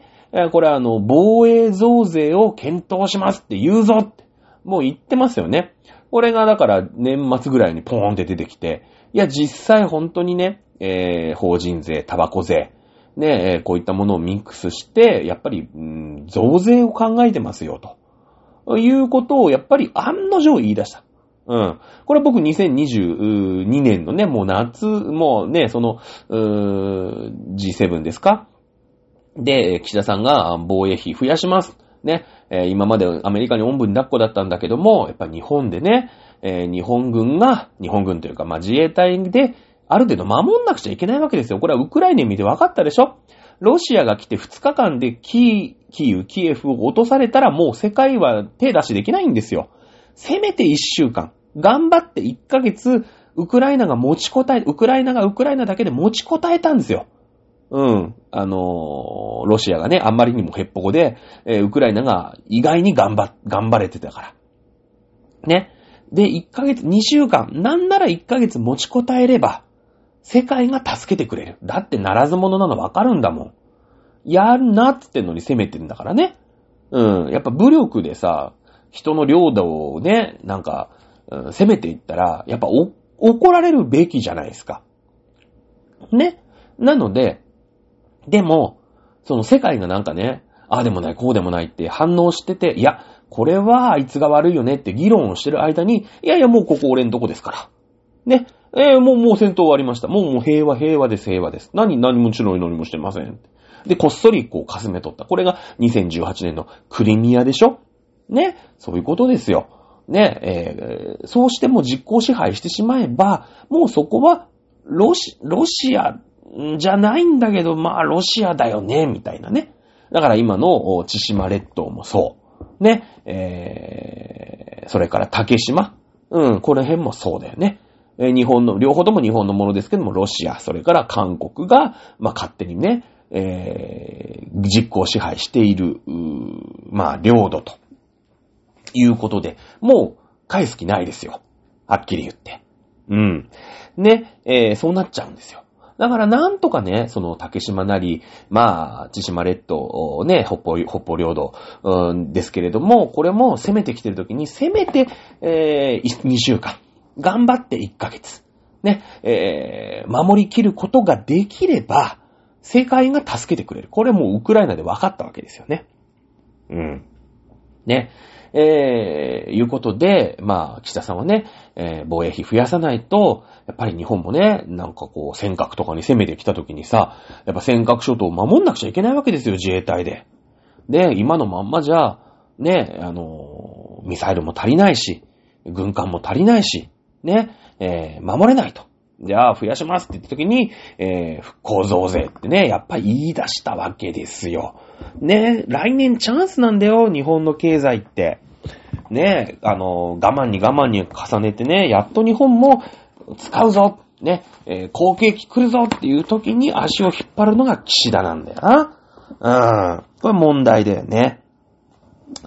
これあの、防衛増税を検討しますって言うぞって、もう言ってますよね。これがだから年末ぐらいにポーンって出てきて、いや実際本当にね、えー、法人税、タバコ税、ね、えー、こういったものをミックスして、やっぱり、うん、増税を考えてますよ、ということをやっぱり案の定言い出した。うん。これ僕2022年のね、もう夏、もうね、その、G7 ですか？で、岸田さんが防衛費増やします。ね、え、今までアメリカにおんぶに抱っこだったんだけども、やっぱ日本でね、え、日本軍が、日本軍というか、まあ、自衛隊で、ある程度守んなくちゃいけないわけですよ。これはウクライナ見て分かったでしょ？ロシアが来て2日間でキー、キーウ、キエフを落とされたらもう世界は手出しできないんですよ。せめて1週間。頑張って1ヶ月、ウクライナが持ちこたえ、ウクライナがウクライナだけで持ちこたえたんですよ。うん。あのー、ロシアがね、あんまりにもヘッポコで、えー、ウクライナが意外に頑張、頑張れてたから。ね。で、1ヶ月、2週間、なんなら1ヶ月持ちこたえれば、世界が助けてくれる。だってならず者なのわかるんだもん。やるなっつってんのに攻めてんだからね。うん。やっぱ武力でさ、人の領土をね、なんか、うん、攻めていったら、やっぱお怒られるべきじゃないですか。ね。なので、でも、その世界がなんかね、ああでもない、こうでもないって反応してて、いや、これはあいつが悪いよねって議論をしてる間に、いやいやもうここ俺んとこですから。ね。えー、もう、もう戦闘終わりました。もう、もう平和、平和です、平和です。何、何もちろん祈りもしてません。で、こっそりこう、かすめ取った。これが2018年のクリミアでしょ？ね。そういうことですよ。ね。えー、そうしても実効支配してしまえば、もうそこは、ロシ、ロシアじゃないんだけど、まあ、ロシアだよね、みたいなね。だから今の千島列島もそう。ね。えー、それから竹島。うん、この辺もそうだよね。え日本の、両方とも日本のものですけども、ロシア、それから韓国が、まあ、勝手にね、えー、実行支配している、まあ、領土と、いうことで、もう、返す気ないですよ。はっきり言って。うん。ね、えー、そうなっちゃうんですよ。だからなんとかね、その竹島なり、まあ、千島列島、ね、北方、北方領土、うん、ですけれども、これも攻めてきてるときに、攻めて、えー、2週間、頑張って1ヶ月、ね、えー、守りきることができれば、世界が助けてくれる。これもうウクライナで分かったわけですよね。うん。ね。えー、いうことで、まあ、岸田さんはね、えー、防衛費増やさないと、やっぱり日本もね、なんかこう、尖閣とかに攻めてきた時にさ、やっぱ尖閣諸島を守んなくちゃいけないわけですよ、自衛隊で。で、今のまんまじゃ、ね、あの、ミサイルも足りないし、軍艦も足りないし、ね、えー、守れないと。じゃあ、増やしますって言った時に、えー、復興増税ってね、やっぱり言い出したわけですよ。ね、来年チャンスなんだよ、日本の経済って。ね、あの、我慢に我慢に重ねてね、やっと日本も使うぞ、ね、えー、後継機来るぞっていう時に足を引っ張るのが岸田なんだよな。うん。これ問題だよね。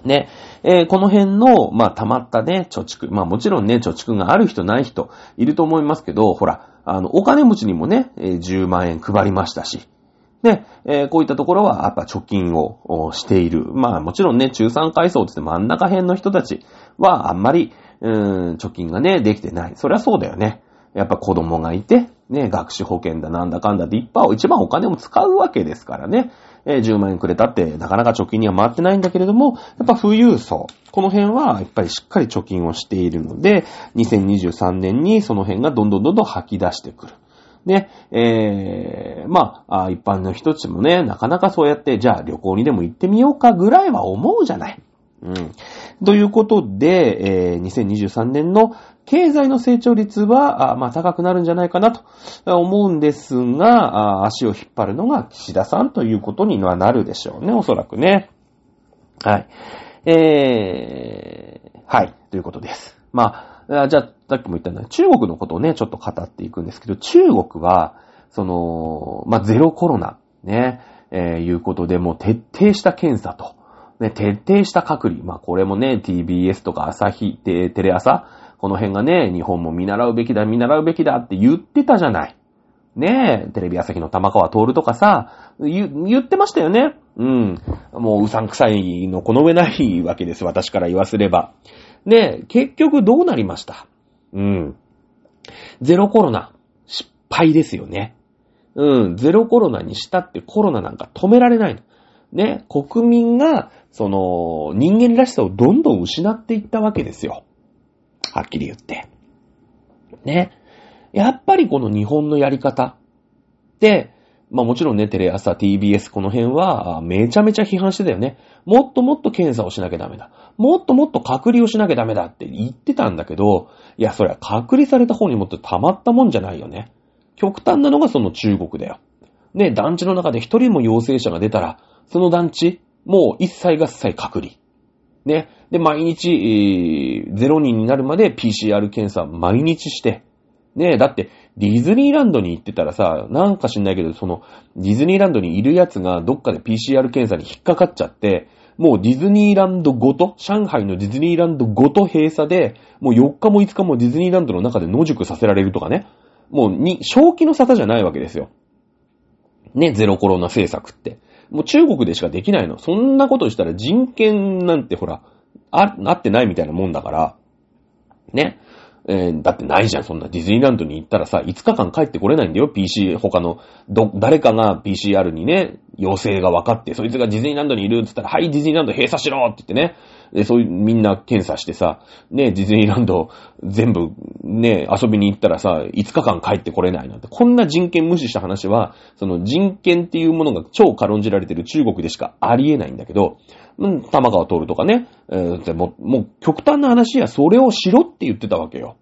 ね。えー、この辺の、まあ、溜まったね、貯蓄。まあ、もちろんね、貯蓄がある人ない人いると思いますけど、ほら、あの、お金持ちにもね、えー、10万円配りましたし。で、えー、こういったところは、やっぱ貯金をしている。まあ、もちろんね、中産階層ってって真ん中辺の人たちは、あんまり、うーん、貯金がね、できてない。そりゃそうだよね。やっぱ子供がいて、ね、学資保険だなんだかんだっていっぱい一番お金を使うわけですからね。えー、10万円くれたってなかなか貯金には回ってないんだけれども、やっぱ富裕層。この辺はやっぱりしっかり貯金をしているので、2023年にその辺がどんどんどんどん吐き出してくる。ね、えー、まあ、一般の人たちもね、なかなかそうやって、じゃあ旅行にでも行ってみようかぐらいは思うじゃない。うん。ということで、えー、2023年の経済の成長率は、あまあ、高くなるんじゃないかなと思うんですが、足を引っ張るのが岸田さんということにはなるでしょうね、おそらくね。はい。えー、はい、ということです。まあ、じゃあ、さっきも言ったように、中国のことをね、ちょっと語っていくんですけど、中国は、その、まあ、ゼロコロナ、ね、えー、いうことで、もう徹底した検査と、ね、徹底した隔離。まあ、これもね、TBS とか朝日、テレ朝、この辺がね、日本も見習うべきだ、見習うべきだって言ってたじゃない。ねえ、テレビ朝日の玉川徹とかさ、言、言ってましたよね。うん。もううさんくさいのこの上ないわけです。私から言わせれば。で、結局どうなりました？うん。ゼロコロナ、失敗ですよね。うん。ゼロコロナにしたってコロナなんか止められないの。ね。国民が、その、人間らしさをどんどん失っていったわけですよ。はっきり言って。ね。やっぱりこの日本のやり方って、まあもちろんね、テレ朝、TBS この辺は、めちゃめちゃ批判してたよね。もっともっと検査をしなきゃダメだ。もっともっと隔離をしなきゃダメだって言ってたんだけど、いや、それは隔離された方にもっと溜まったもんじゃないよね。極端なのがその中国だよ。ね、団地の中で一人も陽性者が出たら、その団地、もう一切合切隔離。ね。で、毎日、えー、0人になるまで PCR 検査毎日して、ねだって、ディズニーランドに行ってたらさ、なんか知んないけど、その、ディズニーランドにいるやつがどっかで PCR 検査に引っかかっちゃって、もうディズニーランドごと、上海のディズニーランドごと閉鎖で、もう4日も5日もディズニーランドの中で野宿させられるとかね。もうに、正気の沙汰じゃないわけですよ。ね、ゼロコロナ政策って。もう中国でしかできないの。そんなことしたら人権なんてほら、あ、なってないみたいなもんだから。ね。えー、だってないじゃん、そんな。ディズニーランドに行ったらさ、5日間帰ってこれないんだよ、PC、他の、ど、誰かが PCR にね、陽性が分かって、そいつがディズニーランドにいるって言ったら、はい、ディズニーランド閉鎖しろって言ってね。で、そういう、みんな検査してさ、ね、ディズニーランド全部、ね、遊びに行ったらさ、5日間帰ってこれないなんて。こんな人権無視した話は、その人権っていうものが超軽んじられてる中国でしかありえないんだけど、うん、玉川通るとかね、えー、もう、もう極端な話や、それをしろって言ってたわけよ。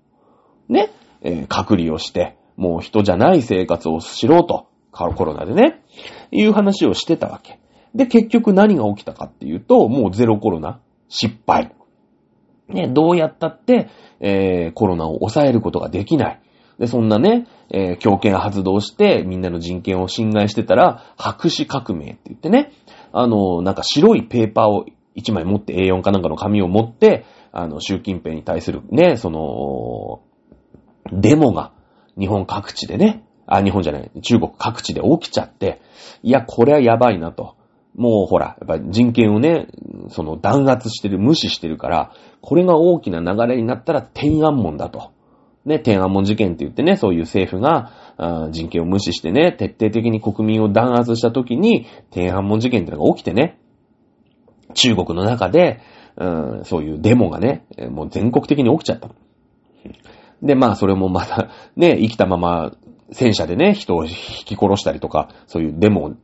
ね、えー、隔離をして、もう人じゃない生活をしろと、コロナでね、いう話をしてたわけ。で、結局何が起きたかっていうと、もうゼロコロナ、失敗。ね、どうやったって、えー、コロナを抑えることができない。で、そんなね、えー、強権発動して、みんなの人権を侵害してたら、白紙革命って言ってね、あの、なんか白いペーパーを一枚持って、A4 かなんかの紙を持って、あの、習近平に対するね、その、デモが日本各地でね、あ、日本じゃない、中国各地で起きちゃって、いや、これはやばいなと。もうほら、やっぱ人権をね、その弾圧してる、無視してるから、これが大きな流れになったら天安門だと。ね、天安門事件って言ってね、そういう政府が人権を無視してね、徹底的に国民を弾圧した時に、天安門事件ってのが起きてね、中国の中で、そういうデモがね、もう全国的に起きちゃった。で、まあ、それもまた、ね、生きたまま、戦車でね、人を引き殺したりとか、そういうデモを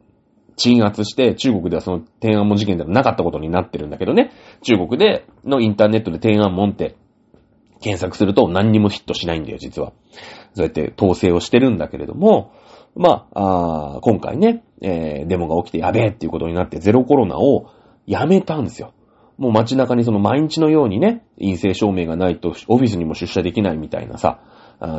鎮圧して、中国ではその天安門事件ではなかったことになってるんだけどね、中国でのインターネットで天安門って検索すると何にもヒットしないんだよ、実は。そうやって統制をしてるんだけれども、まあ、あ今回ね、えー、デモが起きてやべえっていうことになってゼロコロナをやめたんですよ。もう街中にその毎日のようにね、陰性証明がないとオフィスにも出社できないみたいなさ、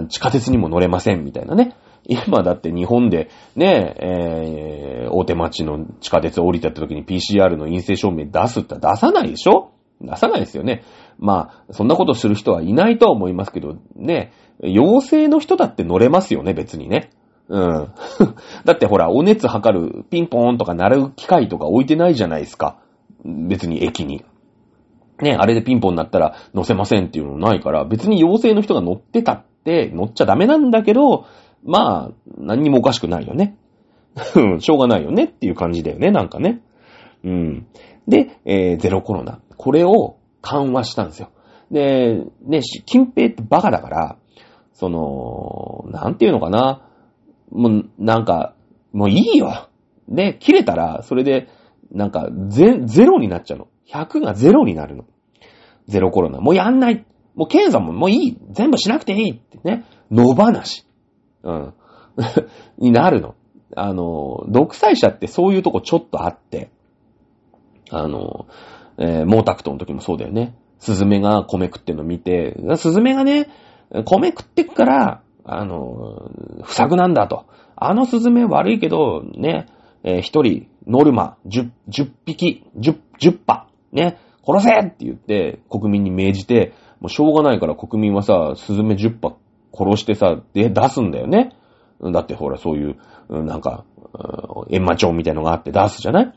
地下鉄にも乗れませんみたいなね。今だって日本でね、えー、大手町の地下鉄降りたって時に PCR の陰性証明出すって出さないでしょ？出さないですよね。まあ、そんなことする人はいないとは思いますけど、ね、陽性の人だって乗れますよね、別にね。うん。だってほら、お熱測るピンポーンとか鳴る機械とか置いてないじゃないですか。別に駅に。ね、あれでピンポンになったら乗せませんっていうのないから、別に陽性の人が乗ってたって乗っちゃダメなんだけど、まあ、何にもおかしくないよね。しょうがないよねっていう感じだよね、なんかね。うん。で、えー、ゼロコロナ。これを緩和したんですよ。で、ね、金平ってバカだから、その、なんていうのかな。もう、なんか、もういいよ。で、切れたら、それで、なんか、ゼ、ゼロになっちゃうの。100がゼロになるの。ゼロコロナ。もうやんない。もう検査ももういい。全部しなくていいってね。野放し。うん。になるの。あの、独裁者ってそういうとこちょっとあって、あの、えー、毛沢東の時もそうだよね。スズメが米食ってんの見て、スズメがね、米食ってっから、あの、不作なんだと。あのスズメ悪いけど、ね、えー、一人、ノルマ、十、十匹、十、十羽、ね、殺せって言って、国民に命じて、もうしょうがないから国民はさ、スズメ十羽殺してさ、で、出すんだよね。だってほら、そういう、なんか、閻魔帳みたいのがあって出すじゃない？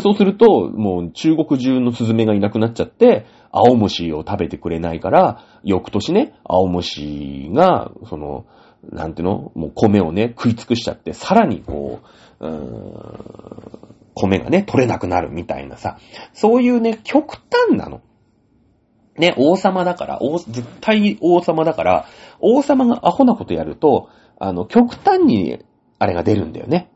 そうすると、もう中国中のスズメがいなくなっちゃって、青虫を食べてくれないから、翌年ね、青虫が、その、なんていうの？もう米をね、食い尽くしちゃって、さらにこう、うーん米がね、取れなくなるみたいなさ、そういうね、極端なの。ね、王様だから、王絶対王様だから、王様がアホなことやると、あの、極端に、あれが出るんだよね。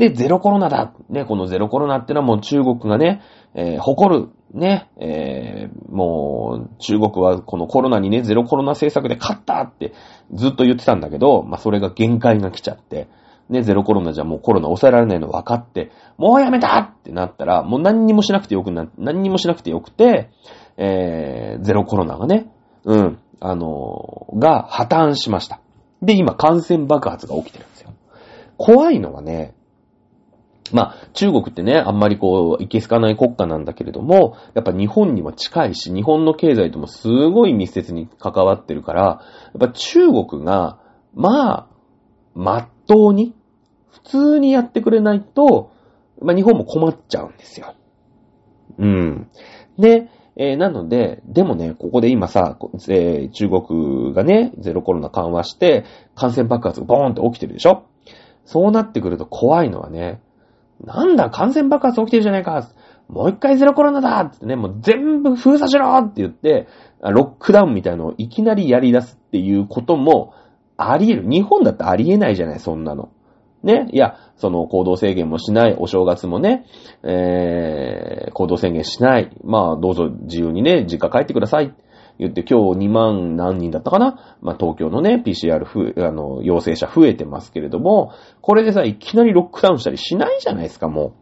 で、ゼロコロナだ。ね、このゼロコロナってのはもう中国がね、えー誇る、ね、えーもう、中国はこのコロナにね、ゼロコロナ政策で勝ったってずっと言ってたんだけど、まあ、それが限界が来ちゃって、ね、ゼロコロナじゃもうコロナ抑えられないの分かって、もうやめたってなったら、もう何にもしなくてよくな、何にもしなくてよくて、えー、ゼロコロナがね、うん、あのーが破綻しました。で、今感染爆発が起きてるんですよ。怖いのはね、まあ、中国ってね、あんまりこう、いけすかない国家なんだけれども、やっぱ日本にも近いし、日本の経済ともすごい密接に関わってるから、やっぱ中国が、まあ、まっとうに、普通にやってくれないと、まあ日本も困っちゃうんですよ。うん。で、えーなので、でもね、ここで今さ、えー中国がね、ゼロコロナ緩和して、感染爆発がボーンって起きてるでしょ？そうなってくると怖いのはね、なんだ、感染爆発起きてるじゃないかもう一回ゼロコロナだってね、もう全部封鎖しろって言って、ロックダウンみたいなのをいきなりやり出すっていうこともあり得る。日本だってあり得ないじゃない、そんなの。ね。いや、その行動制限もしない、お正月もね、えー、行動制限しない。まあ、どうぞ自由にね、実家帰ってください。言って今日2万何人だったかな？まあ、東京のね、PCR ふ、あの、陽性者増えてますけれども、これでさ、いきなりロックダウンしたりしないじゃないですか、も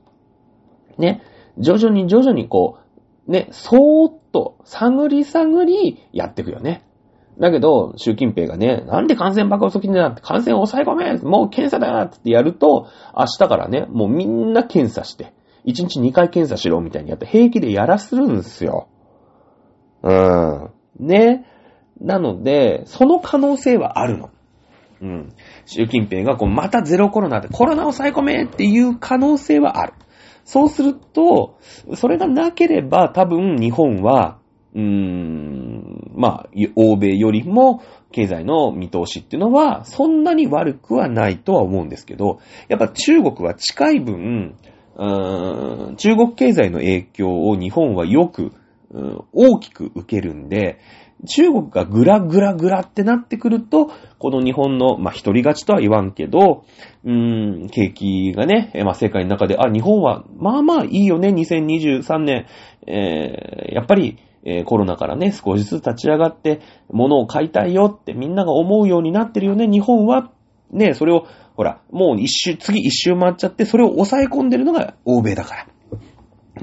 う。ね。徐々に徐々にこう、ね、そーっと、探り探りやっていくよね。だけど、習近平がね、なんで感染爆発起きんだって、感染抑え込めもう検査だよってやると、明日からね、もうみんな検査して、1日2回検査しろみたいにやって平気でやらするんですよ。うん。ね。なので、その可能性はあるの。うん。習近平がこう、またゼロコロナでコロナを抑え込めっていう可能性はある。そうすると、それがなければ多分日本は、うーん、まあ、欧米よりも経済の見通しっていうのはそんなに悪くはないとは思うんですけど、やっぱ中国は近い分、うーん中国経済の影響を日本はよく、大きく受けるんで、中国がグラグラグラってなってくると、この日本の、まあ、一人勝ちとは言わんけど、うーん、景気がね、まあ、世界の中で、あ、日本は、まあまあいいよね、2023年、えー、やっぱり、えーコロナからね、少しずつ立ち上がって、物を買いたいよってみんなが思うようになってるよね、日本は、ね、それを、ほら、もう一周、次一周回っちゃって、それを抑え込んでるのが欧米だから。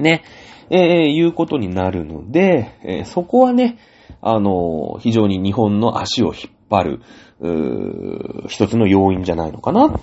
ね、えーいうことになるので、えーそこはね、あのー非常に日本の足を引っ張る、う一つの要因じゃないのかな、と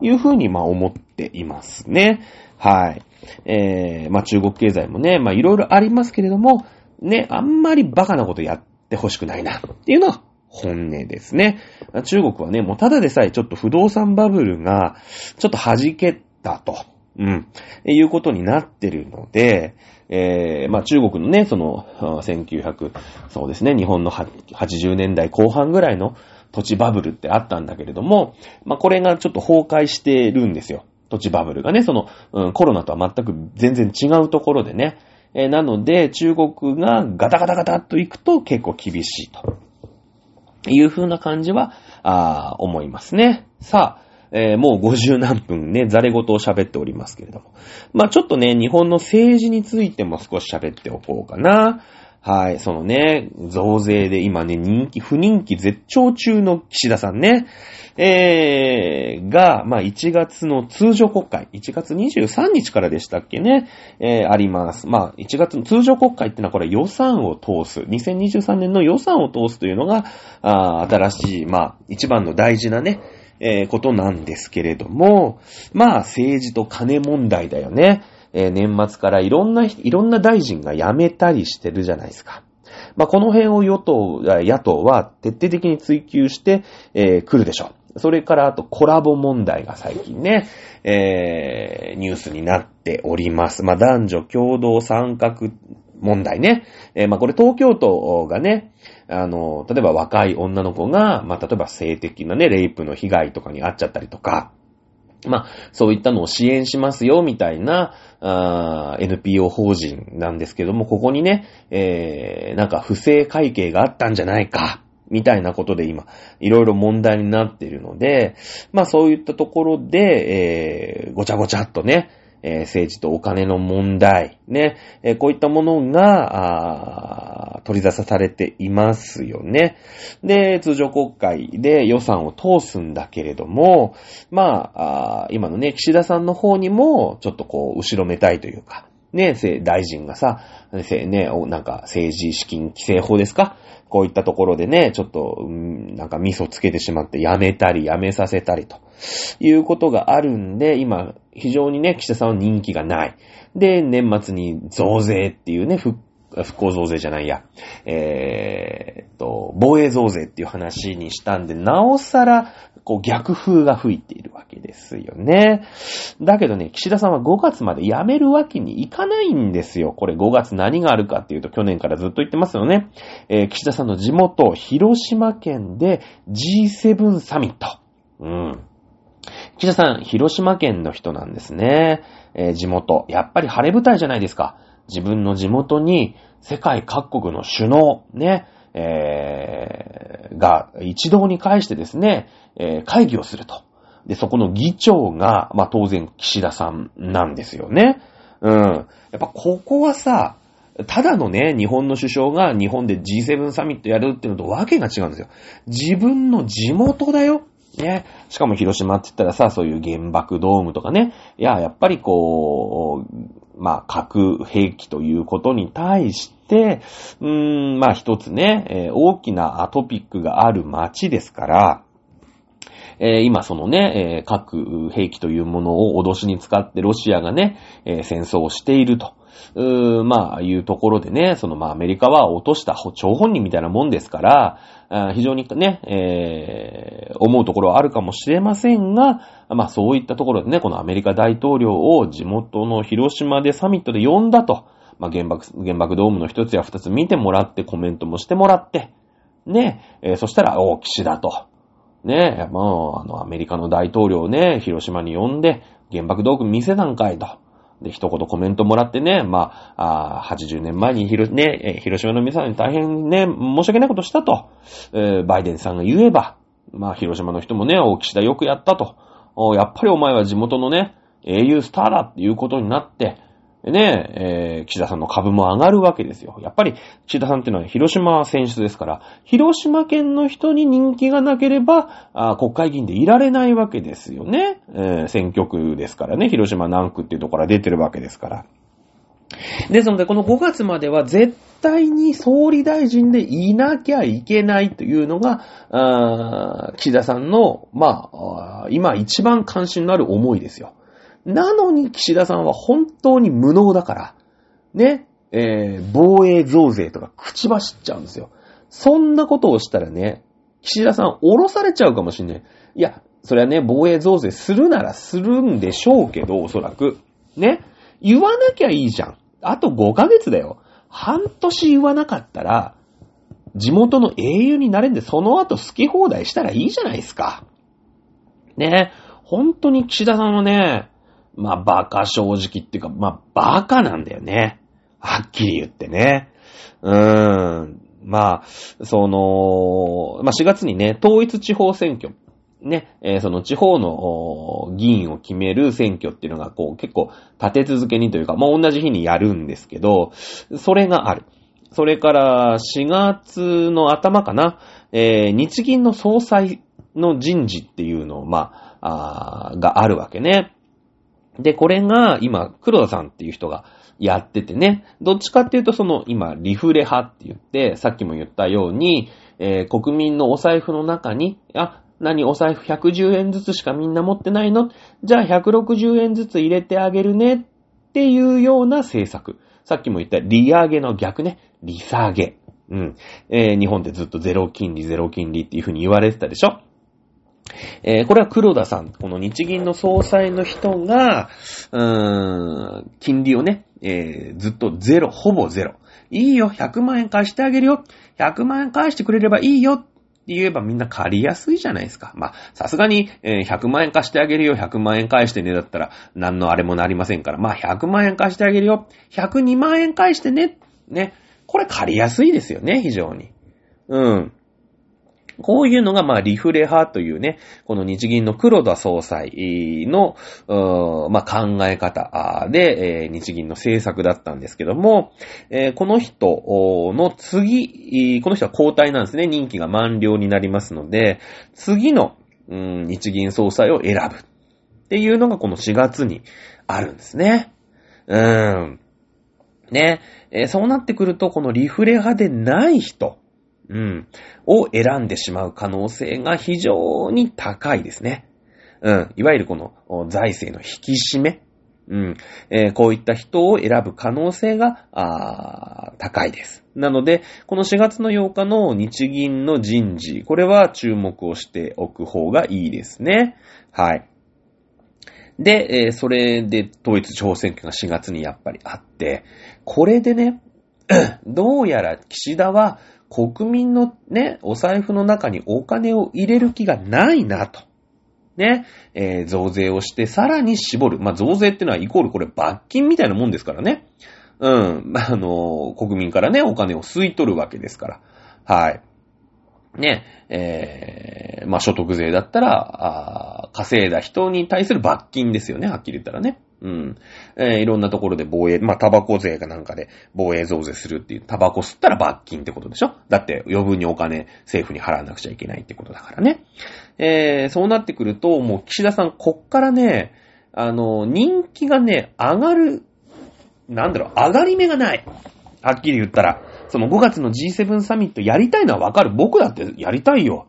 いうふうに、まあ思っていますね。はい。えー、まあ中国経済もね、まあいろいろありますけれども、ね、あんまりバカなことやってほしくないな、っていうのは本音ですね。中国はね、もうただでさえちょっと不動産バブルが、ちょっと弾けたと。うん。いうことになってるので、えー、まあ中国のね、その、1900、そうですね、日本の80年代後半ぐらいの土地バブルってあったんだけれども、まあこれがちょっと崩壊してるんですよ。土地バブルがね、その、うん、コロナとは全く全然違うところでね。えーなので、中国がガタガタガタっと行くと結構厳しいと。いう風な感じは、あー思いますね。さあ、えーもう50何分ね、ザレ言を喋っておりますけれども。まあちょっとね、日本の政治についても少し喋っておこうかな。はい、そのね、増税で今ね、人気、不人気絶頂中の岸田さんね。えー、が、まあ1月の通常国会、1月23日からでしたっけね、えー、あります。まあ1月の通常国会ってのはこれ予算を通す、2023年の予算を通すというのが、あ新しい、まあ一番の大事なね、えーことなんですけれども、まあ政治と金問題だよね。えー年末からいろんな、いろんな大臣が辞めたりしてるじゃないですか。まあこの辺を与党、野党は徹底的に追求して、えー来るでしょう。それからあとコラボ問題が最近ね、えー、ニュースになっております。まあ、男女共同参画問題ね。えー、まあ、これ東京都がね、あの、例えば若い女の子が、まあ、例えば性的なね、レイプの被害とかに遭っちゃったりとか、まあ、そういったのを支援しますよ、みたいな、あ NPO 法人なんですけども、ここにね、えー、なんか不正会計があったんじゃないか、みたいなことで今、いろいろ問題になっているので、まあそういったところで、えー、ごちゃごちゃっとね、えー、政治とお金の問題、ね、えー、こういったものが、あ取り出されていますよね。で、通常国会で予算を通すんだけれども、まあ、あ今のね、岸田さんの方にも、ちょっとこう、後ろめたいというか、ね、大臣がさ、ね、なんか政治資金規正法ですか？こういったところでね、ちょっと、うん、なんかミソつけてしまってやめたりやめさせたりということがあるんで、今、非常にね、岸田さんは人気がない。で、年末に増税っていうね、復復興増税じゃないや、えー、と、防衛増税っていう話にしたんで、なおさら、こう逆風が吹いているわけですよね。だけどね、岸田さんは5月まで辞めるわけにいかないんですよ。これ5月何があるかっていうと去年からずっと言ってますよね。えー、岸田さんの地元、広島県で G7 サミット。うん。岸田さん、広島県の人なんですね。えー、地元。やっぱり晴れ舞台じゃないですか。自分の地元に世界各国の首脳、ね、えー、が一堂に会してですね、えー、会議をすると。で、そこの議長が、まあ、当然岸田さんなんですよね。うん。やっぱここはさ、ただのね、日本の首相が日本で G7 サミットやるっていうのとわけが違うんですよ。自分の地元だよ。ね。しかも広島って言ったらさ、そういう原爆ドームとかね。いや、やっぱりこう、まあ、核兵器ということに対して、うーん、まあ一つね、えー、大きなトピックがある街ですから、えー、今そのね、えー、核兵器というものを脅しに使ってロシアがね、えー、戦争をしていると。うーまあ、いうところでね、そのまあアメリカは落とした張本人みたいなもんですから、非常にね、えー、思うところはあるかもしれませんが、まあそういったところでね、このアメリカ大統領を地元の広島でサミットで呼んだと、まあ原爆、原爆ドームの一つや二つ見てもらってコメントもしてもらって、ね、えー、そしたら、お岸だと。ね、まあ、あの、アメリカの大統領をね、広島に呼んで、原爆ドーム見せたんかいと。で、一言コメントもらってね、まあ、あ80年前に広、ね、広島の皆さんに大変ね、申し訳ないことしたと、えー、バイデンさんが言えば、まあ、広島の人もね、大岸田よくやったと。やっぱりお前は地元のね、英雄スターだっていうことになって、ね、えー、岸田さんの株も上がるわけですよ。やっぱり、岸田さんっていうのは広島選出ですから、広島県の人に人気がなければ、あ国会議員でいられないわけですよね。えー、選挙区ですからね、広島南区っていうところから出てるわけですから。ですので、この5月までは絶対に総理大臣でいなきゃいけないというのが、あ岸田さんの、まあ、今一番関心のある思いですよ。なのに岸田さんは本当に無能だから、ね、えー、防衛増税とか口走っちゃうんですよ。そんなことをしたらね、岸田さん降ろされちゃうかもしんない。いや、それはね、防衛増税するならするんでしょうけど、おそらく。ね。言わなきゃいいじゃん。あと5ヶ月だよ。半年言わなかったら、地元の英雄になれんで、その後好き放題したらいいじゃないですか。ね。本当に岸田さんはね、まあ、バカ正直っていうか、まあ、バカなんだよね。はっきり言ってね。うーん。まあ、その、まあ、4月にね、統一地方選挙。ね、えー、その地方の議員を決める選挙っていうのが、こう、結構立て続けにというか、まあ、同じ日にやるんですけど、それがある。それから4月の頭かな、えー、日銀の総裁の人事っていうのを、まあ、あがあるわけね。で、これが今、黒田さんっていう人がやっててね、どっちかっていうとその今、リフレ派って言って、さっきも言ったように、えー、国民のお財布の中に、あ、何お財布110円ずつしかみんな持ってないの？じゃあ160円ずつ入れてあげるねっていうような政策。さっきも言った利上げの逆ね、利下げ。うん。えー、日本ってずっとゼロ金利、ゼロ金利っていう風に言われてたでしょ？えーこれは黒田さん、この日銀の総裁の人が、うーん、金利をね、えーずっとゼロ、ほぼゼロ。いいよ、100万円貸してあげるよ。100万円返してくれればいいよ。って言えばみんな借りやすいじゃないですか。まあ、さすがに、えー100万円貸してあげるよ、100万円返してね、だったら、何のあれもなりませんから。まあ、100万円貸してあげるよ、102万円返してね。ね。これ借りやすいですよね、非常に。うん。こういうのが、まあ、リフレ派というね、この日銀の黒田総裁の、まあ、考え方で、日銀の政策だったんですけども、この人の次、この人は交代なんですね。任期が満了になりますので、次の、日銀総裁を選ぶ。っていうのがこの4月にあるんですね。うーん。ね。えそうなってくると、このリフレ派でない人、うん、を選んでしまう可能性が非常に高いですね。うん。いわゆるこの財政の引き締め。うん。えーこういった人を選ぶ可能性が、あ高いです。なので、この4月の8日の日銀の人事、これは注目をしておく方がいいですね。はい。で、えーそれで統一地方選挙が4月にやっぱりあって、これでね、どうやら岸田は国民のね、お財布の中にお金を入れる気がないなと。ね、えー増税をしてさらに絞る。まあ、増税ってのはイコールこれ罰金みたいなもんですからね。うん。あ、のー国民からね、お金を吸い取るわけですから。はい。ね、えー、まあ、所得税だったら、あ稼いだ人に対する罰金ですよね、はっきり言ったらね。うん。えーいろんなところで防衛、まあ、タバコ税かなんかで防衛増税するっていう、タバコ吸ったら罰金ってことでしょ？だって余分にお金政府に払わなくちゃいけないってことだからね。えー、そうなってくると、もう岸田さん、こっからね、あの、人気がね、上がる、なんだろう、上がり目がない。はっきり言ったら。その5月の G7 サミットやりたいのはわかる。僕だってやりたいよ。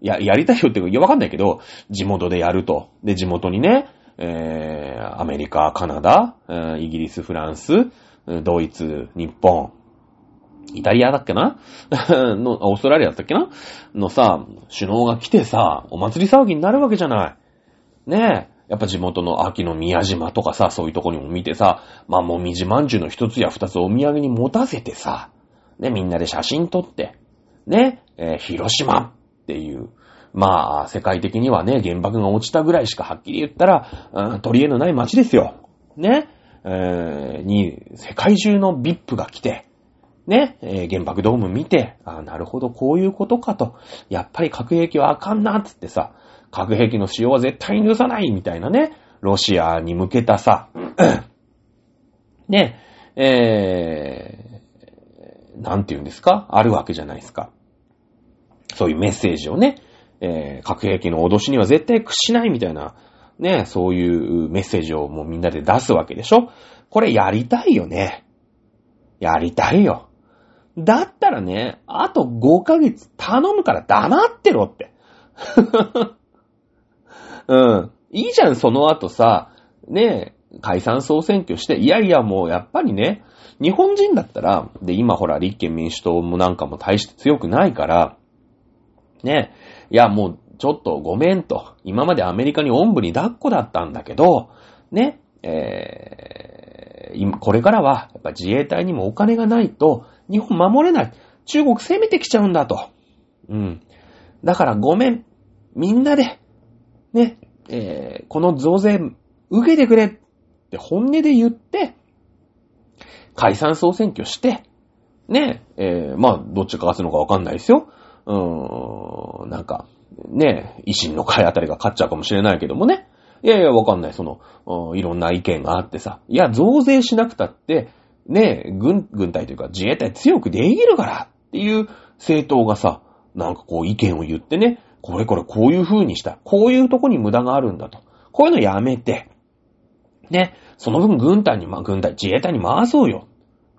や、やりたいよっていうか、いや、わかんないけど、地元でやると。で、地元にね、えー、アメリカ、カナダ、イギリス、フランス、ドイツ、日本、イタリアだっけな？の、オーストラリアだったっけな？のさ、首脳が来てさ、お祭り騒ぎになるわけじゃない。ねえ。やっぱ地元の秋の宮島とかさ、そういうとこにも見てさ、まあもみじまんじゅうの一つや二つお土産に持たせてさ、ね、みんなで写真撮って、ね、えー広島っていう、まあ、世界的にはね、原爆が落ちたぐらいしかはっきり言ったら、うん、取り柄のない街ですよ。ね、えーに、世界中の VIP が来て、ね、えー原爆ドーム見て、あなるほど、こういうことかと。やっぱり核兵器はあかんな、つってさ、核兵器の使用は絶対に許さない、みたいなね、ロシアに向けたさ、ね、えー、なんて言うんですか？あるわけじゃないですか。そういうメッセージをね、えー、核兵器の脅しには絶対屈しないみたいな、ね、そういうメッセージをもうみんなで出すわけでしょ？これやりたいよね。やりたいよ。だったらね、あと5ヶ月頼むから黙ってろって。うん。いいじゃん、その後さ、ね、解散総選挙して、いやいやもうやっぱりね、日本人だったら、で、今ほら、立憲民主党もなんかも大して強くないから、ね、いやもうちょっとごめんと、今までアメリカにおんぶに抱っこだったんだけど、ね、えー、今これからは、やっぱ自衛隊にもお金がないと、日本守れない。中国攻めてきちゃうんだと。うん。だからごめん。みんなで、ね、えーこの増税、受けてくれって本音で言って、解散総選挙して、ね、えーまあ、どっちが勝つのかわかんないですよ。うーん、なんか、ね、維新の会あたりが勝っちゃうかもしれないけどもね。いやいや、わかんない。その、いろんな意見があってさ。いや、増税しなくたって、ね、軍、軍隊というか自衛隊強くできるからっていう政党がさ、なんかこう意見を言ってね、これこれこういう風にした。こういうとこに無駄があるんだと。こういうのやめて、ね、その分軍隊に、ま、軍隊、自衛隊に回そうよ。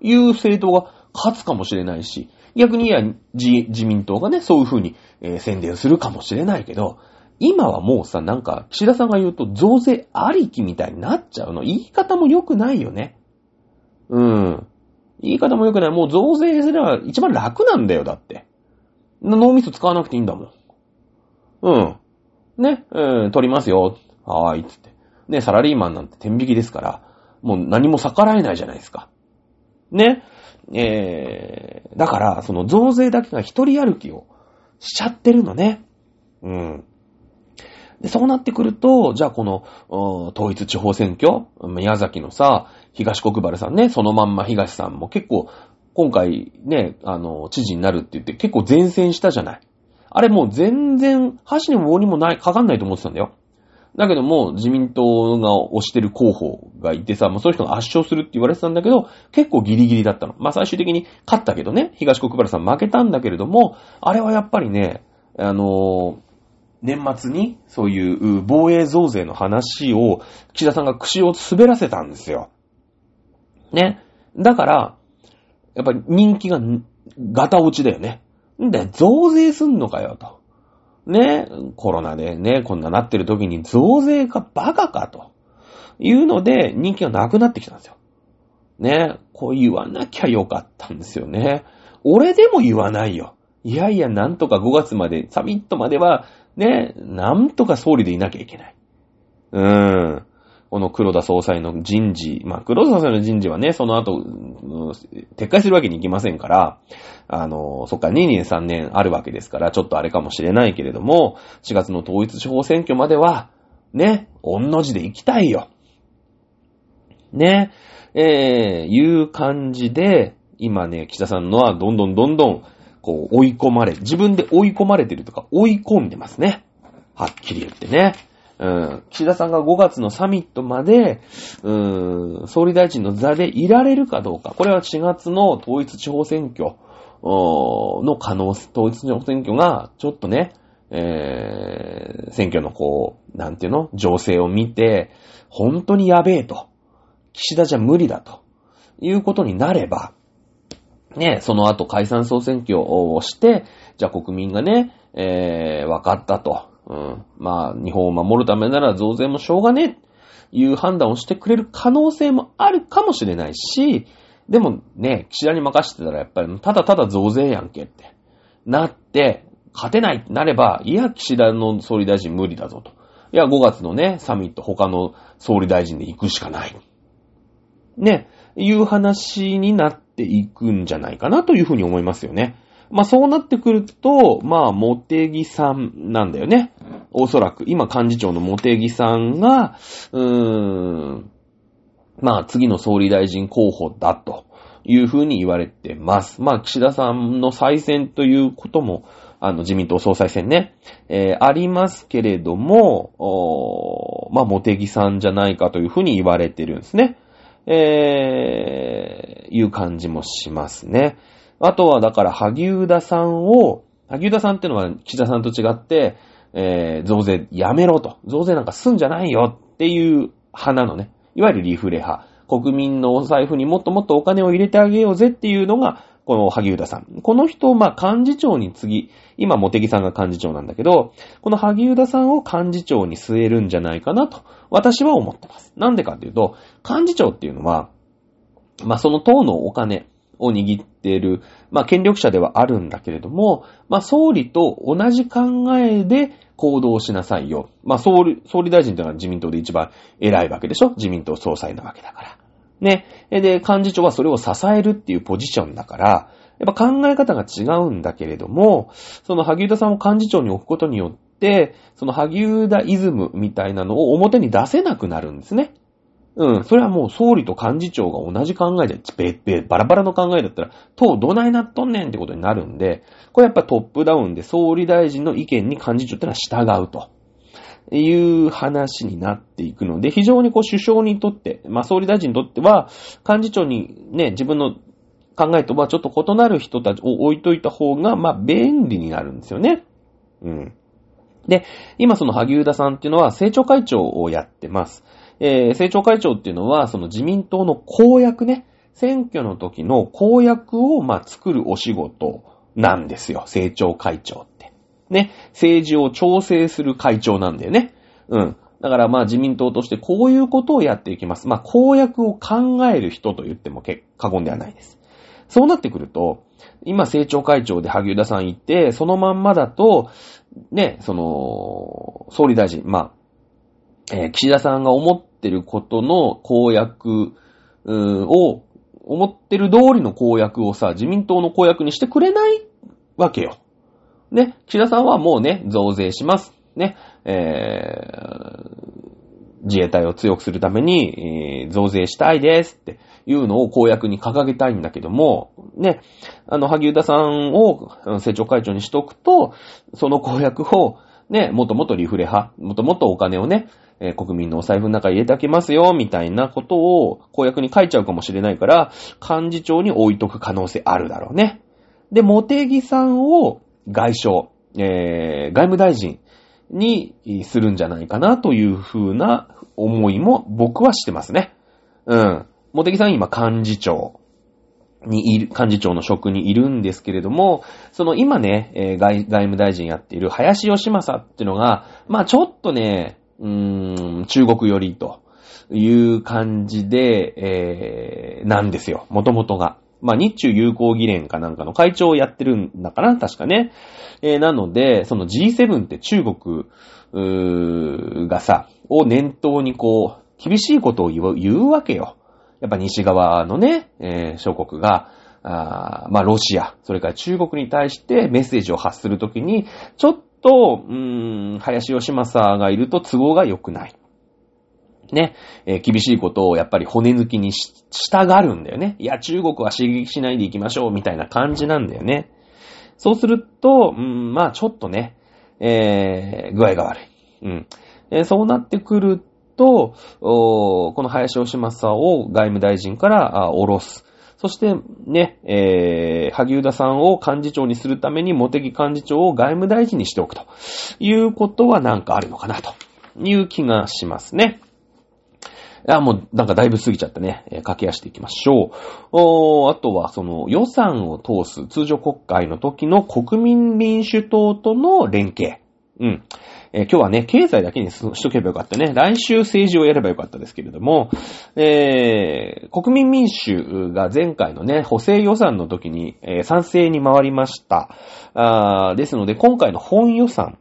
いう政党が勝つかもしれないし、逆にいや、自、自民党がね、そういう風に、えー宣伝するかもしれないけど、今はもうさ、なんか、岸田さんが言うと増税ありきみたいになっちゃうの。言い方も良くないよね。うん。言い方も良くない。もう増税すれば一番楽なんだよ、だって。脳みそ使わなくていいんだもん。うん。ね、うん、取りますよ。はーい、つって。ね、サラリーマンなんて天引きですから、もう何も逆らえないじゃないですか。ね。えー、だから、その増税だけが一人歩きをしちゃってるのね。うん。で、そうなってくると、じゃあこの、統一地方選挙、宮崎のさ、東国原さんね、そのまんま東さんも結構、今回ね、あの、知事になるって言って結構前線したじゃない。あれもう全然、箸にも棒にもない、かかんないと思ってたんだよ。だけども、自民党が推してる候補がいてさ、もうそういう人が圧勝するって言われてたんだけど、結構ギリギリだったの。まあ最終的に勝ったけどね、東国原さん負けたんだけれども、あれはやっぱりね、あのー、年末にそういう防衛増税の話を岸田さんが口を滑らせたんですよ。ね。だから、やっぱり人気がガタ落ちだよね。んで、増税すんのかよ、と。ね、コロナでね、こんななってる時に増税がバカかというので人気がなくなってきたんですよ。ね、こう言わなきゃよかったんですよね。俺でも言わないよ。いやいや、なんとか5月まで、サミットまでは、ね、なんとか総理でいなきゃいけない。うーん。この黒田総裁の人事、まあ、黒田総裁の人事はね、その後、撤回するわけにいきませんから、あの、そっか、2年3年あるわけですから、ちょっとあれかもしれないけれども、4月の統一地方選挙までは、ね、御の字で行きたいよ。ね、えー、いう感じで、今ね、岸田さんのはどんどんどんどん、こう、追い込まれ、自分で追い込まれてるとか、追い込んでますね。はっきり言ってね。うん、岸田さんが5月のサミットまで、うん、総理大臣の座でいられるかどうか。これは4月の統一地方選挙の可能性、統一地方選挙がちょっとね、えー、選挙のこう、なんていうの情勢を見て、本当にやべえと。岸田じゃ無理だと。いうことになれば、ね、その後解散総選挙をして、じゃあ国民がね、えー、分かったと。うん。まあ、日本を守るためなら増税もしょうがねえ、いう判断をしてくれる可能性もあるかもしれないし、でもね、岸田に任せてたらやっぱりただただ増税やんけって、なって、勝てないってなれば、いや、岸田の総理大臣無理だぞと。いや、5月のね、サミット他の総理大臣で行くしかない。ね、いう話になっていくんじゃないかなというふうに思いますよね。まあそうなってくると、まあ、モテギさんなんだよね。おそらく、今幹事長のモテギさんが、うーん、まあ次の総理大臣候補だというふうに言われてます。まあ岸田さんの再選ということも、あの自民党総裁選ね、えー、ありますけれども、まあモテギさんじゃないかというふうに言われてるんですね。えー、いう感じもしますね。あとはだから、萩生田さんを、萩生田さんってのは岸田さんと違って、えー、増税やめろと。増税なんかすんじゃないよっていう派なのね。いわゆるリフレ派。国民のお財布にもっともっとお金を入れてあげようぜっていうのが、この萩生田さん。この人を、まあ、幹事長に次、今、茂木さんが幹事長なんだけど、この萩生田さんを幹事長に据えるんじゃないかなと、私は思ってます。なんでかっていうと、幹事長っていうのは、まあ、その党のお金、を握っている、まあ、権力者ではあるんだけれども、まあ、総理と同じ考えで行動しなさいよ。まあ、総理、総理大臣というのは自民党で一番偉いわけでしょ？自民党総裁なわけだから。ね。で、幹事長はそれを支えるっていうポジションだから、やっぱ考え方が違うんだけれども、その萩生田さんを幹事長に置くことによって、その萩生田イズムみたいなのを表に出せなくなるんですね。うん。それはもう総理と幹事長が同じ考えで、べっべ、バラバラの考えだったら、党どないなっとんねんってことになるんで、これやっぱトップダウンで総理大臣の意見に幹事長ってのは従うと。いう話になっていくので、非常にこう首相にとって、まあ総理大臣にとっては、幹事長にね、自分の考えとはちょっと異なる人たちを置いといた方が、まあ便利になるんですよね。うん。で、今その萩生田さんっていうのは政調会長をやってます。えー、政調会長っていうのは、その自民党の公約ね、選挙の時の公約を、まあ、作るお仕事なんですよ。政調会長って。ね。政治を調整する会長なんだよね。うん。だからまあ自民党としてこういうことをやっていきます。まあ公約を考える人と言っても過言ではないです。そうなってくると、今政調会長で萩生田さんいて、そのまんまだと、ね、その、総理大臣、まあ、えー、岸田さんが思ってることの公約、を、思ってる通りの公約をさ、自民党の公約にしてくれないわけよ。ね、岸田さんはもうね、増税します。ね、えー、自衛隊を強くするために、えー、増税したいですっていうのを公約に掲げたいんだけども、ね、あの、萩生田さんを政調会長にしとくと、その公約を、ね、もともとリフレ派、もともとお金をね、えー、国民のお財布の中に入れてあげますよ、みたいなことを公約に書いちゃうかもしれないから、幹事長に置いとく可能性あるだろうね。で、茂木さんを外相、えー、外務大臣にするんじゃないかなというふうな思いも僕はしてますね。うん。茂木さん今幹事長にいる、幹事長の職にいるんですけれども、その今ね、えー、外外務大臣やっている林義正っていうのが、まあちょっとね、中国寄りという感じで、えー、なんですよ。もともとが。まあ、日中友好議連かなんかの会長をやってるんだかな確かね。えー、なので、その G7 って中国、がさ、を念頭にこう、厳しいことを言う言うわけよ。やっぱ西側のね、えー、諸国が、あまあ、ロシア、それから中国に対してメッセージを発するときに、ちょっと、うーん、林義正がいると都合が良くない。ね、えー、厳しいことをやっぱり骨抜きにししたがるんだよね。いや、中国は刺激しないでいきましょう、みたいな感じなんだよね。そうすると、うん、まあちょっとね、えー、具合が悪い。うん。えー、そうなってくると、おこの林義正を外務大臣から下ろす。そして、ね、えー、萩生田さんを幹事長にするために、茂木幹事長を外務大臣にしておくということはなんかあるのかなという気がしますね。あ、もう、なんかだいぶ過ぎちゃったね。えー、駆け足していきましょう。おあとは、その予算を通す通常国会の時の国民民主党との連携。うん。えー、今日はね、経済だけにしとけばよかったね。来週政治をやればよかったですけれども、えー、国民民主が前回のね、補正予算の時に、えー、賛成に回りました。あですので、今回の本予算、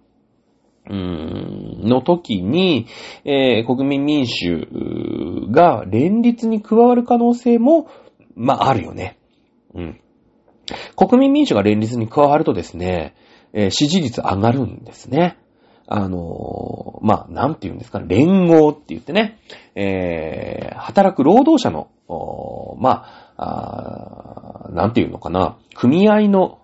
うーん、の時に、えー、国民民主が連立に加わる可能性も、まあ、あるよね。うん。国民民主が連立に加わるとですね、えー、支持率上がるんですね。あのー、まあ、なんて言うんですか、連合って言ってね、えー、働く労働者の、まあ、あなんて言うのかな、組合の、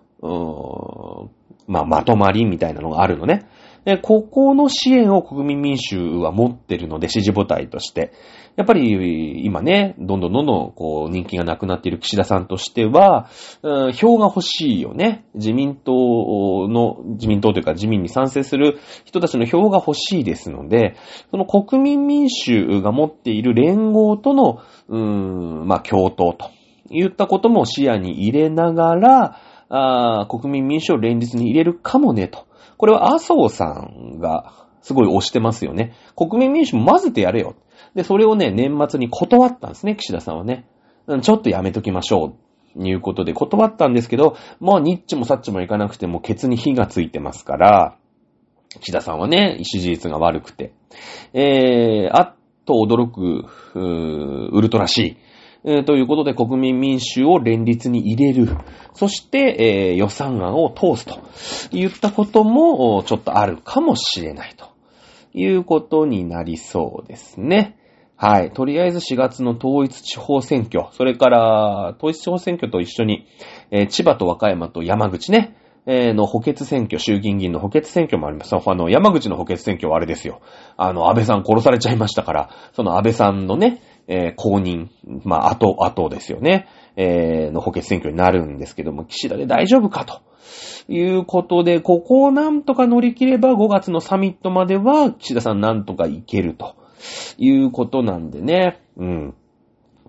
まあ、まとまりみたいなのがあるのね。で、ここの支援を国民民主は持ってるので、支持母体として。やっぱり、今ね、どんどんどんどん、こう、人気がなくなっている岸田さんとしては、うん、票が欲しいよね。自民党の、自民党というか自民に賛成する人たちの票が欲しいですので、その国民民主が持っている連合との、うーん、まあ、共闘と言ったことも視野に入れながら、あ国民民主を連立に入れるかもね、と。これは麻生さんがすごい押してますよね。国民民主も混ぜてやれよ。で、それをね、年末に断ったんですね、岸田さんはね。ちょっとやめときましょう。いうことで断ったんですけど、もうニッチもサッチもいかなくてもケツに火がついてますから、岸田さんはね、支持率が悪くて。えー、あっと驚く、ウルトラ C。えー、ということで国民民主を連立に入れる。そして、えー、予算案を通すと言ったこともちょっとあるかもしれないということになりそうですね。はい。とりあえず4月の統一地方選挙、それから統一地方選挙と一緒に、えー、千葉と和歌山と山口ね、えー、の補欠選挙、衆議院議員の補欠選挙もあります。あの、山口の補欠選挙はあれですよ。あの、安倍さん殺されちゃいましたから、その安倍さんのね、えー、公認、まあ、後、後ですよね。えー、の補欠選挙になるんですけども、岸田で大丈夫かと。いうことで、ここをなんとか乗り切れば5月のサミットまでは岸田さんなんとかいけるということなんでね。うん。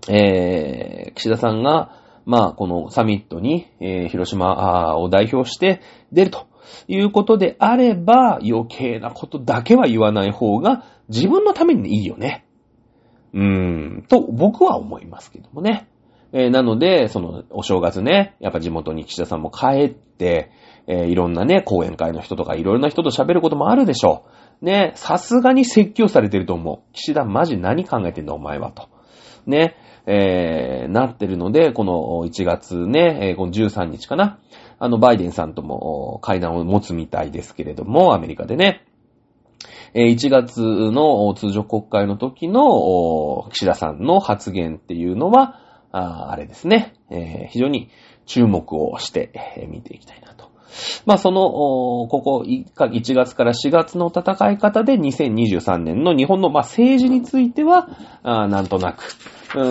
えー、岸田さんが、まあ、このサミットに、えー、広島を代表して出るということであれば、余計なことだけは言わない方が自分のためにいいよね。うーん、と僕は思いますけどもね。えー、なので、その、お正月ね、やっぱ地元に岸田さんも帰って、えー、いろんなね、講演会の人とかいろいろな人と喋ることもあるでしょう。ね、さすがに説教されてると思う。岸田マジ何考えてんだお前はと。ね、えー、なってるので、この1月ね、え、この13日かな。あの、バイデンさんとも会談を持つみたいですけれども、アメリカでね。え1月の通常国会の時の岸田さんの発言っていうのは、ああれですね、えー、非常に注目をして見ていきたいなと。まあ、その、ここ1月から4月の戦い方で2023年の日本の、まあ、政治については、あなんとなく、うー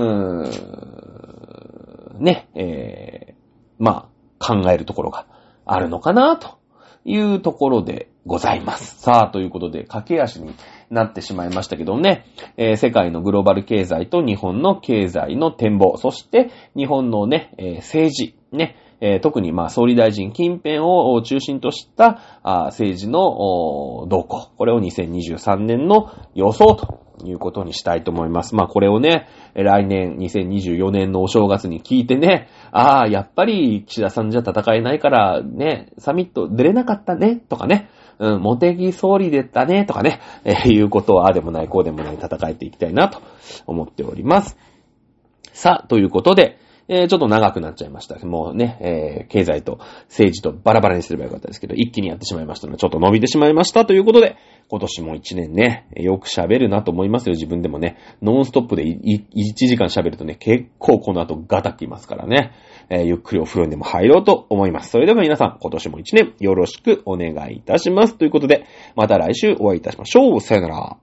ん、ね、えー、まあ、考えるところがあるのかな、というところでございます。さあ、ということで、駆け足になってしまいましたけどね、えー、世界のグローバル経済と日本の経済の展望、そして日本のね、えー、政治、ね、えー、特にまあ総理大臣近辺を中心としたあ政治の動向、これを2023年の予想ということにしたいと思います。まあこれをね、来年2024年のお正月に聞いてね、ああ、やっぱり岸田さんじゃ戦えないからね、サミット出れなかったね、とかね、うん、モテギ総理でったね、とかね、えー、いうことはああでもない、こうでもない戦えていきたいなと思っております。さあ、ということで、えー、ちょっと長くなっちゃいました。もうね、えー、経済と政治とバラバラにすればよかったですけど、一気にやってしまいましたので、ちょっと伸びてしまいましたということで、今年も一年ね、よく喋るなと思いますよ、自分でもね。ノンストップで1時間喋るとね、結構この後ガタきますからね。えー、ゆっくりお風呂にでも入ろうと思います。それでは皆さん、今年も一年よろしくお願いいたします。ということで、また来週お会いいたしましょう。さよなら。